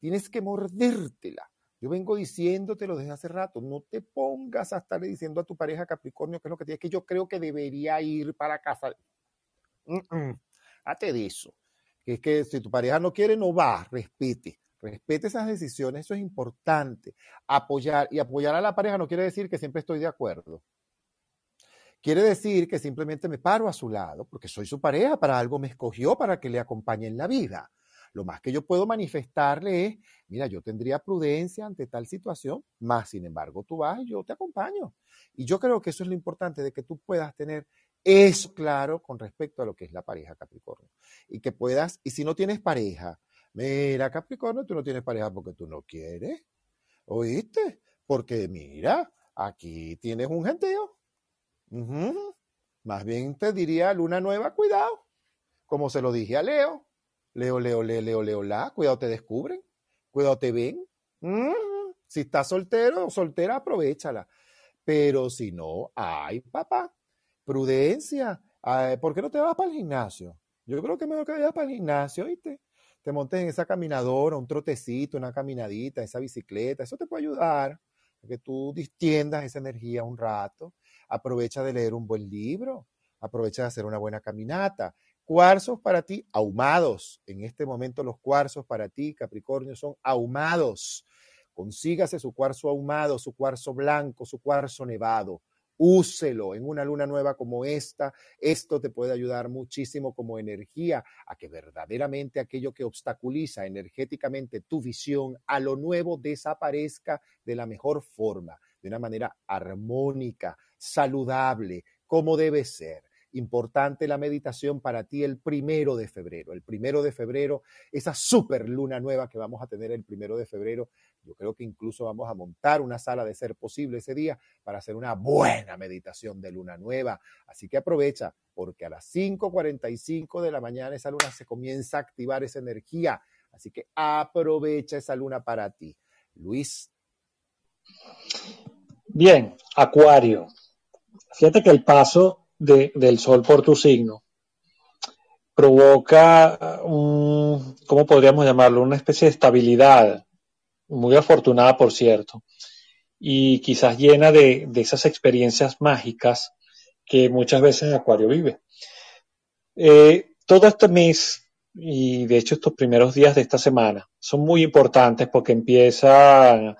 Tienes que mordértela. Yo vengo diciéndotelo desde hace rato. No te pongas a estarle diciendo a tu pareja Capricornio que es lo que tienes, que yo creo que debería ir para casa. Mm de eso. Que es que si tu pareja no quiere, no va, respete. Respete esas decisiones, eso es importante. Apoyar y apoyar a la pareja no quiere decir que siempre estoy de acuerdo. Quiere decir que simplemente me paro a su lado porque soy su pareja, para algo me escogió para que le acompañe en la vida. Lo más que yo puedo manifestarle es, mira, yo tendría prudencia ante tal situación, más sin embargo tú vas y yo te acompaño. Y yo creo que eso es lo importante, de que tú puedas tener eso claro con respecto a lo que es la pareja Capricornio. Y que puedas, y si no tienes pareja, mira Capricornio, tú no tienes pareja porque tú no quieres, ¿oíste? Porque mira, aquí tienes un genteo. Más bien te diría luna nueva, cuidado. Como se lo dije a Leo. Leo, Leo, Leo, Leo, Leo, la. Cuidado te descubren. Cuidado te ven. Si estás soltero o soltera, aprovechala. Pero si no, ay, papá, prudencia. ¿Por qué no te vas para el gimnasio? Yo creo que mejor que vayas para el gimnasio, ¿viste? Te montes en esa caminadora, un trotecito, una caminadita, esa bicicleta. Eso te puede ayudar a que tú distiendas esa energía un rato. Aprovecha de leer un buen libro. Aprovecha de hacer una buena caminata. Cuarzos para ti ahumados. En este momento los cuarzos para ti, Capricornio, son ahumados. Consígase su cuarzo ahumado, su cuarzo blanco, su cuarzo nevado. Úselo en una luna nueva como esta. Esto te puede ayudar muchísimo como energía a que verdaderamente aquello que obstaculiza energéticamente tu visión a lo nuevo desaparezca de la mejor forma, de una manera armónica, saludable, como debe ser importante la meditación para ti el primero de febrero. El primero de febrero, esa super luna nueva que vamos a tener el primero de febrero, yo creo que incluso vamos a montar una sala de ser posible ese día para hacer una buena meditación de luna nueva. Así que aprovecha, porque a las 5.45 de la mañana esa luna se comienza a activar esa energía. Así que aprovecha esa luna para ti. Luis. Bien, Acuario. Fíjate que el paso del Sol por tu signo provoca un, ¿cómo podríamos llamarlo? Una especie de estabilidad, muy afortunada por cierto, y quizás llena de, esas experiencias mágicas que muchas veces Acuario vive. Eh, todo este mes y de hecho estos primeros días de esta semana son muy importantes porque empieza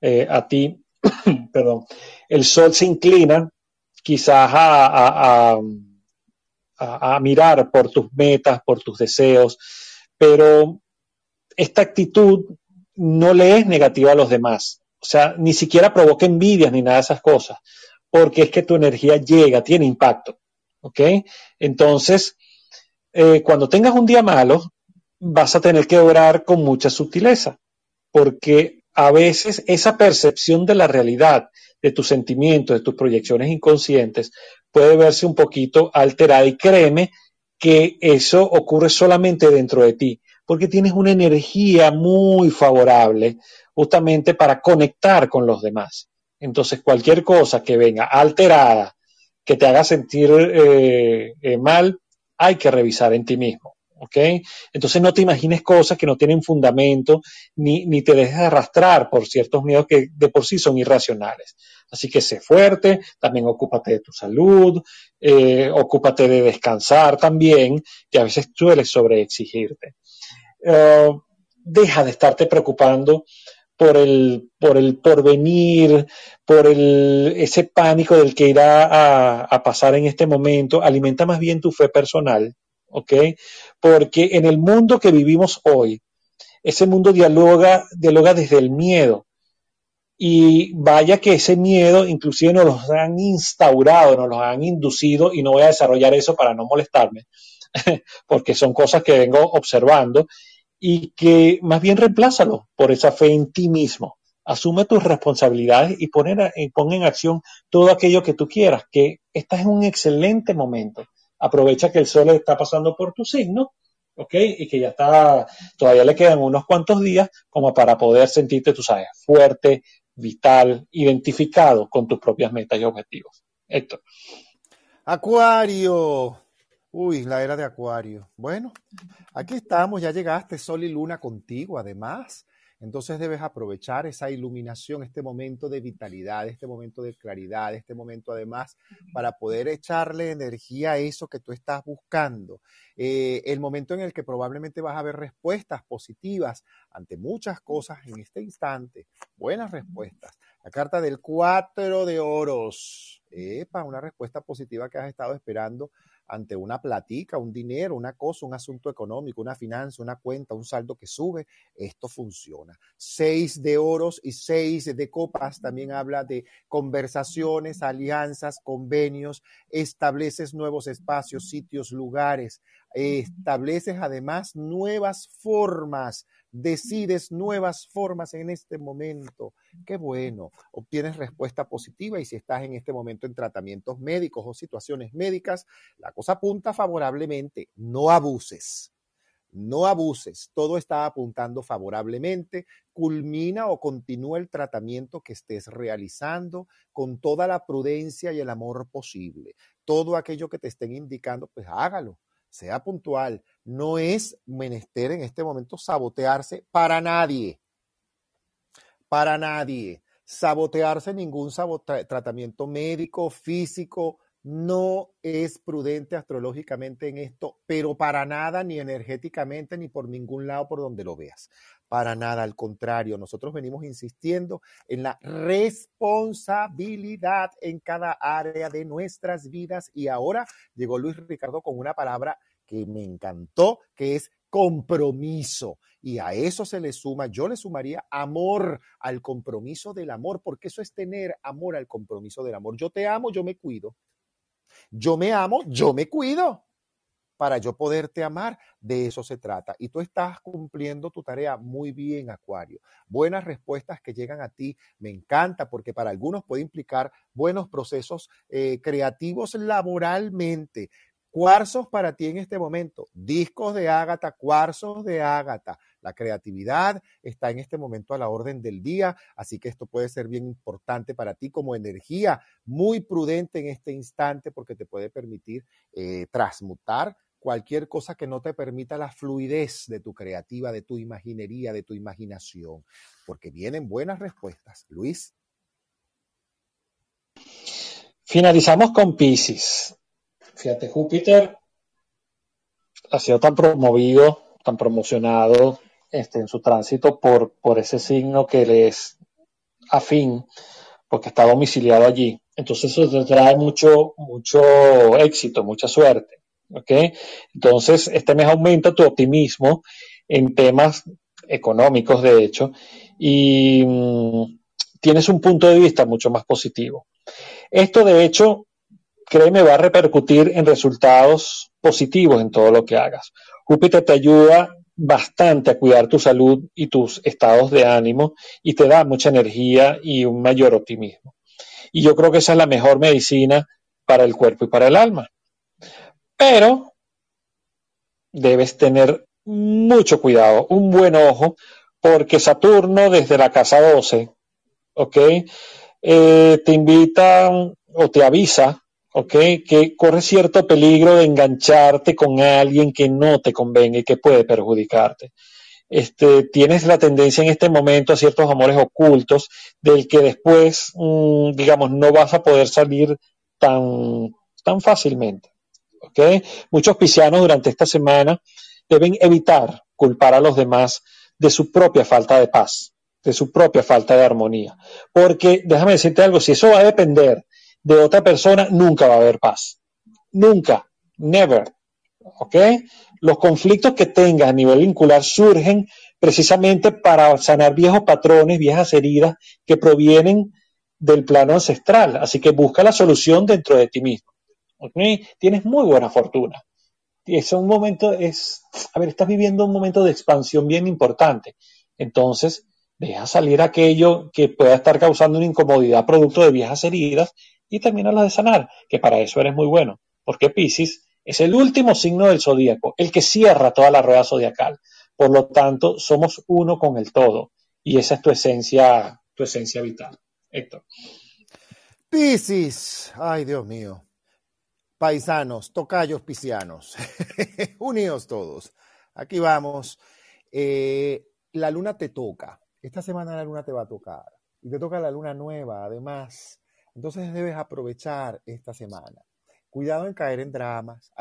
eh, a ti, [coughs] perdón, el sol se inclina quizás a, mirar por tus metas, por tus deseos, pero esta actitud no le es negativa a los demás. O sea, ni siquiera provoca envidias ni nada de esas cosas, porque es que tu energía llega, tiene impacto. ¿Ok? Entonces, eh, cuando tengas un día malo, vas a tener que orar con mucha sutileza, porque a veces esa percepción de la realidad de tus sentimientos, de tus proyecciones inconscientes, puede verse un poquito alterada y créeme que eso ocurre solamente dentro de ti, porque tienes una energía muy favorable justamente para conectar con los demás. Entonces, cualquier cosa que venga alterada, que te haga sentir eh, eh, mal, hay que revisar en ti mismo. ¿ok? Entonces no te imagines cosas que no tienen fundamento ni, ni te dejes arrastrar por ciertos miedos que de por sí son irracionales. Así que sé fuerte, también ocúpate de tu salud, eh, ocúpate de descansar también, que a veces sueles sobreexigirte. Eh, deja de estarte preocupando por el, por el porvenir, por el, ese pánico del que irá a, pasar en este momento. Alimenta más bien tu fe personal. Porque en el mundo que vivimos hoy, ese mundo dialoga, dialoga desde el miedo. Y vaya que ese miedo inclusive nos lo han instaurado, nos lo han inducido, y no voy a desarrollar eso para no molestarme, [laughs] porque son cosas que vengo observando, y que más bien reemplázalo por esa fe en ti mismo. Asume tus responsabilidades y pon en acción todo aquello que tú quieras, que estás en un excelente momento aprovecha que el sol está pasando por tu signo, ¿ok? Y que ya está, todavía le quedan unos cuantos días como para poder sentirte, tú sabes, fuerte, vital, identificado con tus propias metas y objetivos. Héctor. Acuario. Uy, la era de Acuario. Bueno, aquí estamos, ya llegaste, Sol y Luna contigo, además. Entonces debes aprovechar esa iluminación, este momento de vitalidad, este momento de claridad, este momento además para poder echarle energía a eso que tú estás buscando. Eh, el momento en el que probablemente vas a ver respuestas positivas ante muchas cosas en este instante. Buenas respuestas. La carta del cuatro de oros. Epa, una respuesta positiva que has estado esperando ante una platica, un dinero, una cosa, un asunto económico, una finanza, una cuenta, un saldo que sube, esto funciona. Seis de oros y seis de copas también habla de conversaciones, alianzas, convenios, estableces nuevos espacios, sitios, lugares, estableces además nuevas formas decides nuevas formas en este momento. Qué bueno, obtienes respuesta positiva y si estás en este momento en tratamientos médicos o situaciones médicas, la cosa apunta favorablemente. No abuses. No abuses, todo está apuntando favorablemente, culmina o continúa el tratamiento que estés realizando con toda la prudencia y el amor posible. Todo aquello que te estén indicando, pues hágalo sea puntual. No es menester en este momento sabotearse para nadie. Para nadie. Sabotearse ningún tratamiento médico, físico, no es prudente astrológicamente en esto, pero para nada, ni energéticamente, ni por ningún lado por donde lo veas. Para nada, al contrario, nosotros venimos insistiendo en la responsabilidad en cada área de nuestras vidas y ahora llegó Luis Ricardo con una palabra que me encantó, que es compromiso. Y a eso se le suma, yo le sumaría amor al compromiso del amor, porque eso es tener amor al compromiso del amor. Yo te amo, yo me cuido. Yo me amo, yo me cuido para yo poderte amar. De eso se trata. Y tú estás cumpliendo tu tarea muy bien, Acuario. Buenas respuestas que llegan a ti. Me encanta porque para algunos puede implicar buenos procesos eh, creativos laboralmente. Cuarzos para ti en este momento. Discos de Ágata, cuarzos de Ágata. La creatividad está en este momento a la orden del día, así que esto puede ser bien importante para ti como energía, muy prudente en este instante porque te puede permitir eh, transmutar cualquier cosa que no te permita la fluidez de tu creativa, de tu imaginería, de tu imaginación, porque vienen buenas respuestas. Luis. Finalizamos con Pisces. Fíjate, Júpiter ha sido tan promovido, tan promocionado este, en su tránsito por, por ese signo que le es afín, porque está domiciliado allí. Entonces eso te trae mucho, mucho éxito, mucha suerte. Entonces, este mes aumenta tu optimismo en temas económicos, de hecho, y mm, tienes un punto de vista mucho más positivo. Esto, de hecho, créeme, va a repercutir en resultados positivos en todo lo que hagas. Júpiter te ayuda bastante a cuidar tu salud y tus estados de ánimo y te da mucha energía y un mayor optimismo. Y yo creo que esa es la mejor medicina para el cuerpo y para el alma. Pero debes tener mucho cuidado, un buen ojo, porque Saturno desde la casa 12, ¿ok? Eh, te invita o te avisa, Que corre cierto peligro de engancharte con alguien que no te convenga y que puede perjudicarte. Este, tienes la tendencia en este momento a ciertos amores ocultos del que después, mm, digamos, no vas a poder salir tan, tan fácilmente. Muchos piscianos durante esta semana deben evitar culpar a los demás de su propia falta de paz, de su propia falta de armonía. Porque, déjame decirte algo, si eso va a depender de otra persona, nunca va a haber paz. Nunca, never. ¿Ok? Los conflictos que tengas a nivel vincular surgen precisamente para sanar viejos patrones, viejas heridas que provienen del plano ancestral. Así que busca la solución dentro de ti mismo. Tienes muy buena fortuna. Es un momento, es, a ver, estás viviendo un momento de expansión bien importante. Entonces, deja salir aquello que pueda estar causando una incomodidad producto de viejas heridas y termina de sanar, que para eso eres muy bueno. Porque Pisces es el último signo del zodíaco, el que cierra toda la rueda zodiacal. Por lo tanto, somos uno con el todo. Y esa es tu esencia, tu esencia vital. Héctor. Piscis, ay Dios mío, paisanos, tocayos piscianos, [laughs] unidos todos. Aquí vamos. Eh, la luna te toca. Esta semana la luna te va a tocar. Y te toca la luna nueva, además. Entonces debes aprovechar esta semana. Cuidado en caer en dramas.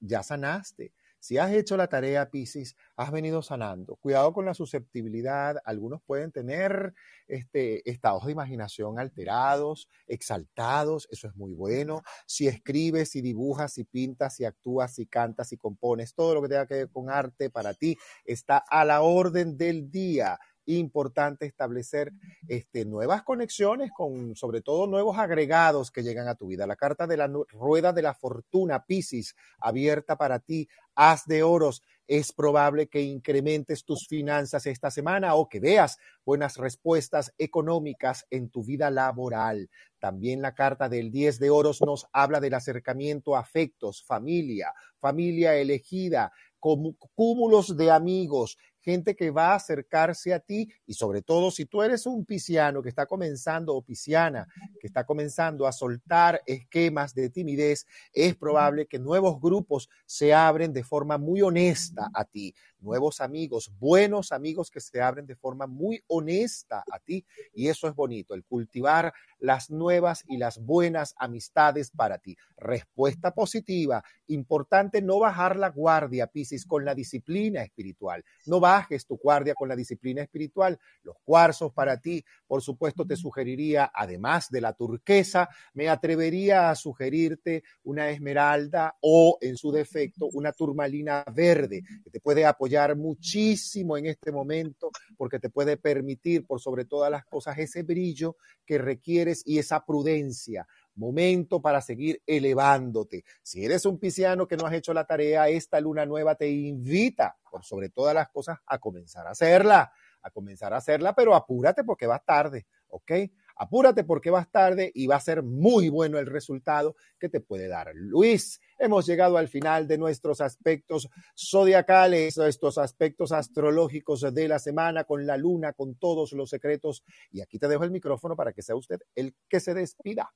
ya sanaste. Si has hecho la tarea, Piscis, has venido sanando. Cuidado con la susceptibilidad. Algunos pueden tener este, estados de imaginación alterados, exaltados. Eso es muy bueno. Si escribes, si dibujas, si pintas, si actúas, si cantas, si compones, todo lo que tenga que ver con arte para ti está a la orden del día importante establecer este, nuevas conexiones con, sobre todo, nuevos agregados que llegan a tu vida. La carta de la rueda de la fortuna, Piscis, abierta para ti, haz de oros. Es probable que incrementes tus finanzas esta semana o que veas buenas respuestas económicas en tu vida laboral. También la carta del 10 de oros nos habla del acercamiento a afectos, familia, familia elegida, cúmulos de amigos, gente que va a acercarse a ti y sobre todo si tú eres un pisciano que está comenzando o pisciana que está comenzando a soltar esquemas de timidez, es probable que nuevos grupos se abren de forma muy honesta a ti, nuevos amigos, buenos amigos que se abren de forma muy honesta a ti y eso es bonito, el cultivar las nuevas y las buenas amistades para ti. Respuesta positiva, importante no bajar la guardia, Piscis, con la disciplina espiritual. No bajes tu guardia con la disciplina espiritual. Los cuarzos para ti, por supuesto, te sugeriría, además de la turquesa, me atrevería a sugerirte una esmeralda o, en su defecto, una turmalina verde, que te puede apoyar muchísimo en este momento porque te puede permitir, por sobre todas las cosas, ese brillo que requieres y esa prudencia momento para seguir elevándote. Si eres un pisciano que no has hecho la tarea, esta luna nueva te invita, por sobre todas las cosas, a comenzar a hacerla, a comenzar a hacerla, pero apúrate porque vas tarde, ¿ok? Apúrate porque vas tarde y va a ser muy bueno el resultado que te puede dar. Luis, hemos llegado al final de nuestros aspectos zodiacales, estos aspectos astrológicos de la semana con la luna, con todos los secretos. Y aquí te dejo el micrófono para que sea usted el que se despida.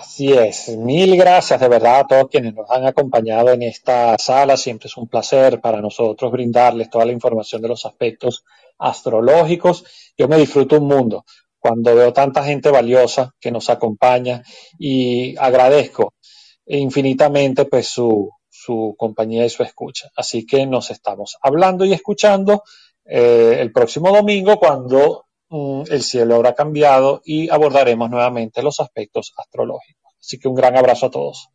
Así es, mil gracias de verdad a todos quienes nos han acompañado en esta sala. Siempre es un placer para nosotros brindarles toda la información de los aspectos astrológicos. Yo me disfruto un mundo cuando veo tanta gente valiosa que nos acompaña y agradezco infinitamente pues su, su compañía y su escucha. Así que nos estamos hablando y escuchando eh, el próximo domingo cuando Mm, el cielo habrá cambiado y abordaremos nuevamente los aspectos astrológicos. Así que un gran abrazo a todos.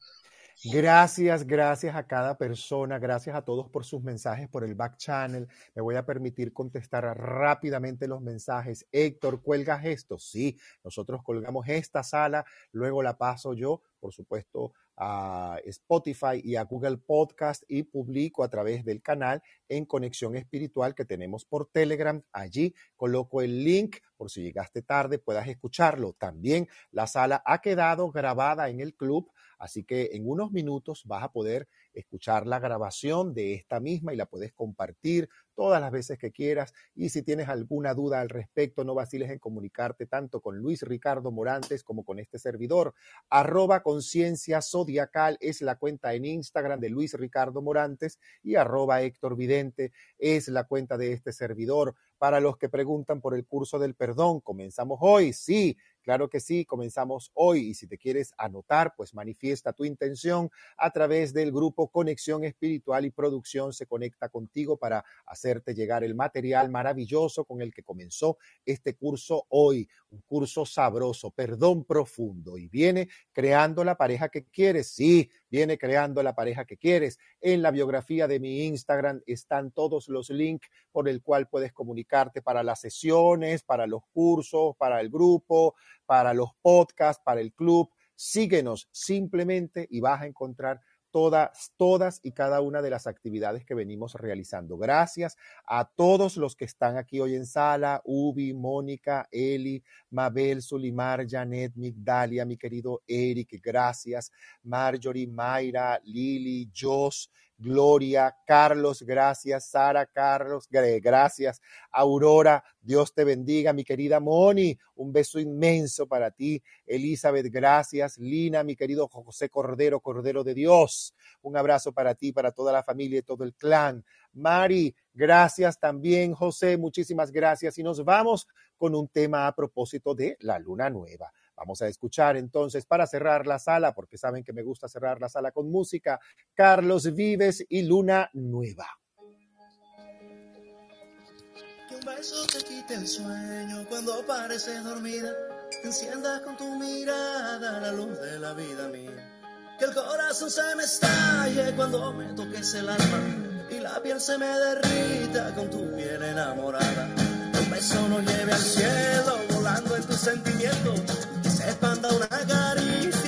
Gracias, gracias a cada persona, gracias a todos por sus mensajes por el back channel. Me voy a permitir contestar rápidamente los mensajes. Héctor, ¿cuelgas esto? Sí, nosotros colgamos esta sala, luego la paso yo, por supuesto, a Spotify y a Google Podcast y publico a través del canal en Conexión Espiritual que tenemos por Telegram. Allí coloco el link por si llegaste tarde puedas escucharlo. También la sala ha quedado grabada en el club, así que en unos minutos vas a poder escuchar la grabación de esta misma y la puedes compartir todas las veces que quieras. Y si tienes alguna duda al respecto, no vaciles en comunicarte tanto con Luis Ricardo Morantes como con este servidor. Arroba conciencia zodiacal es la cuenta en Instagram de Luis Ricardo Morantes y arroba Héctor Vidente es la cuenta de este servidor. Para los que preguntan por el curso del perdón, comenzamos hoy. Sí, Claro que sí, comenzamos hoy y si te quieres anotar, pues manifiesta tu intención a través del grupo Conexión Espiritual y Producción se conecta contigo para hacerte llegar el material maravilloso con el que comenzó este curso hoy, un curso sabroso, perdón profundo y viene creando la pareja que quieres. Sí, viene creando la pareja que quieres. En la biografía de mi Instagram están todos los links por el cual puedes comunicarte para las sesiones, para los cursos, para el grupo, para los podcasts, para el club. Síguenos simplemente y vas a encontrar todas, todas y cada una de las actividades que venimos realizando. Gracias a todos los que están aquí hoy en sala, Ubi, Mónica, Eli, Mabel, Sulimar, Janet, Migdalia, mi querido Eric, gracias, Marjorie, Mayra, Lili, Jos, Gloria, Carlos, gracias, Sara, Carlos, gracias, Aurora, Dios te bendiga, mi querida Moni, un beso inmenso para ti, Elizabeth, gracias, Lina, mi querido José Cordero, Cordero de Dios, un abrazo para ti, para toda la familia y todo el clan. Mari, gracias también, José, muchísimas gracias. Y nos vamos con un tema a propósito de la luna nueva. Vamos a escuchar entonces para cerrar la sala, porque saben que me gusta cerrar la sala con música, Carlos Vives y Luna Nueva. Que un beso te quite el sueño cuando pareces dormida, enciendas con tu mirada la luz de la vida mía. Que el corazón se me estalle cuando me toques el alma y la piel se me derrita con tu piel enamorada. Un beso nos lleve al cielo volando en tus sentimientos y se expanda una caricia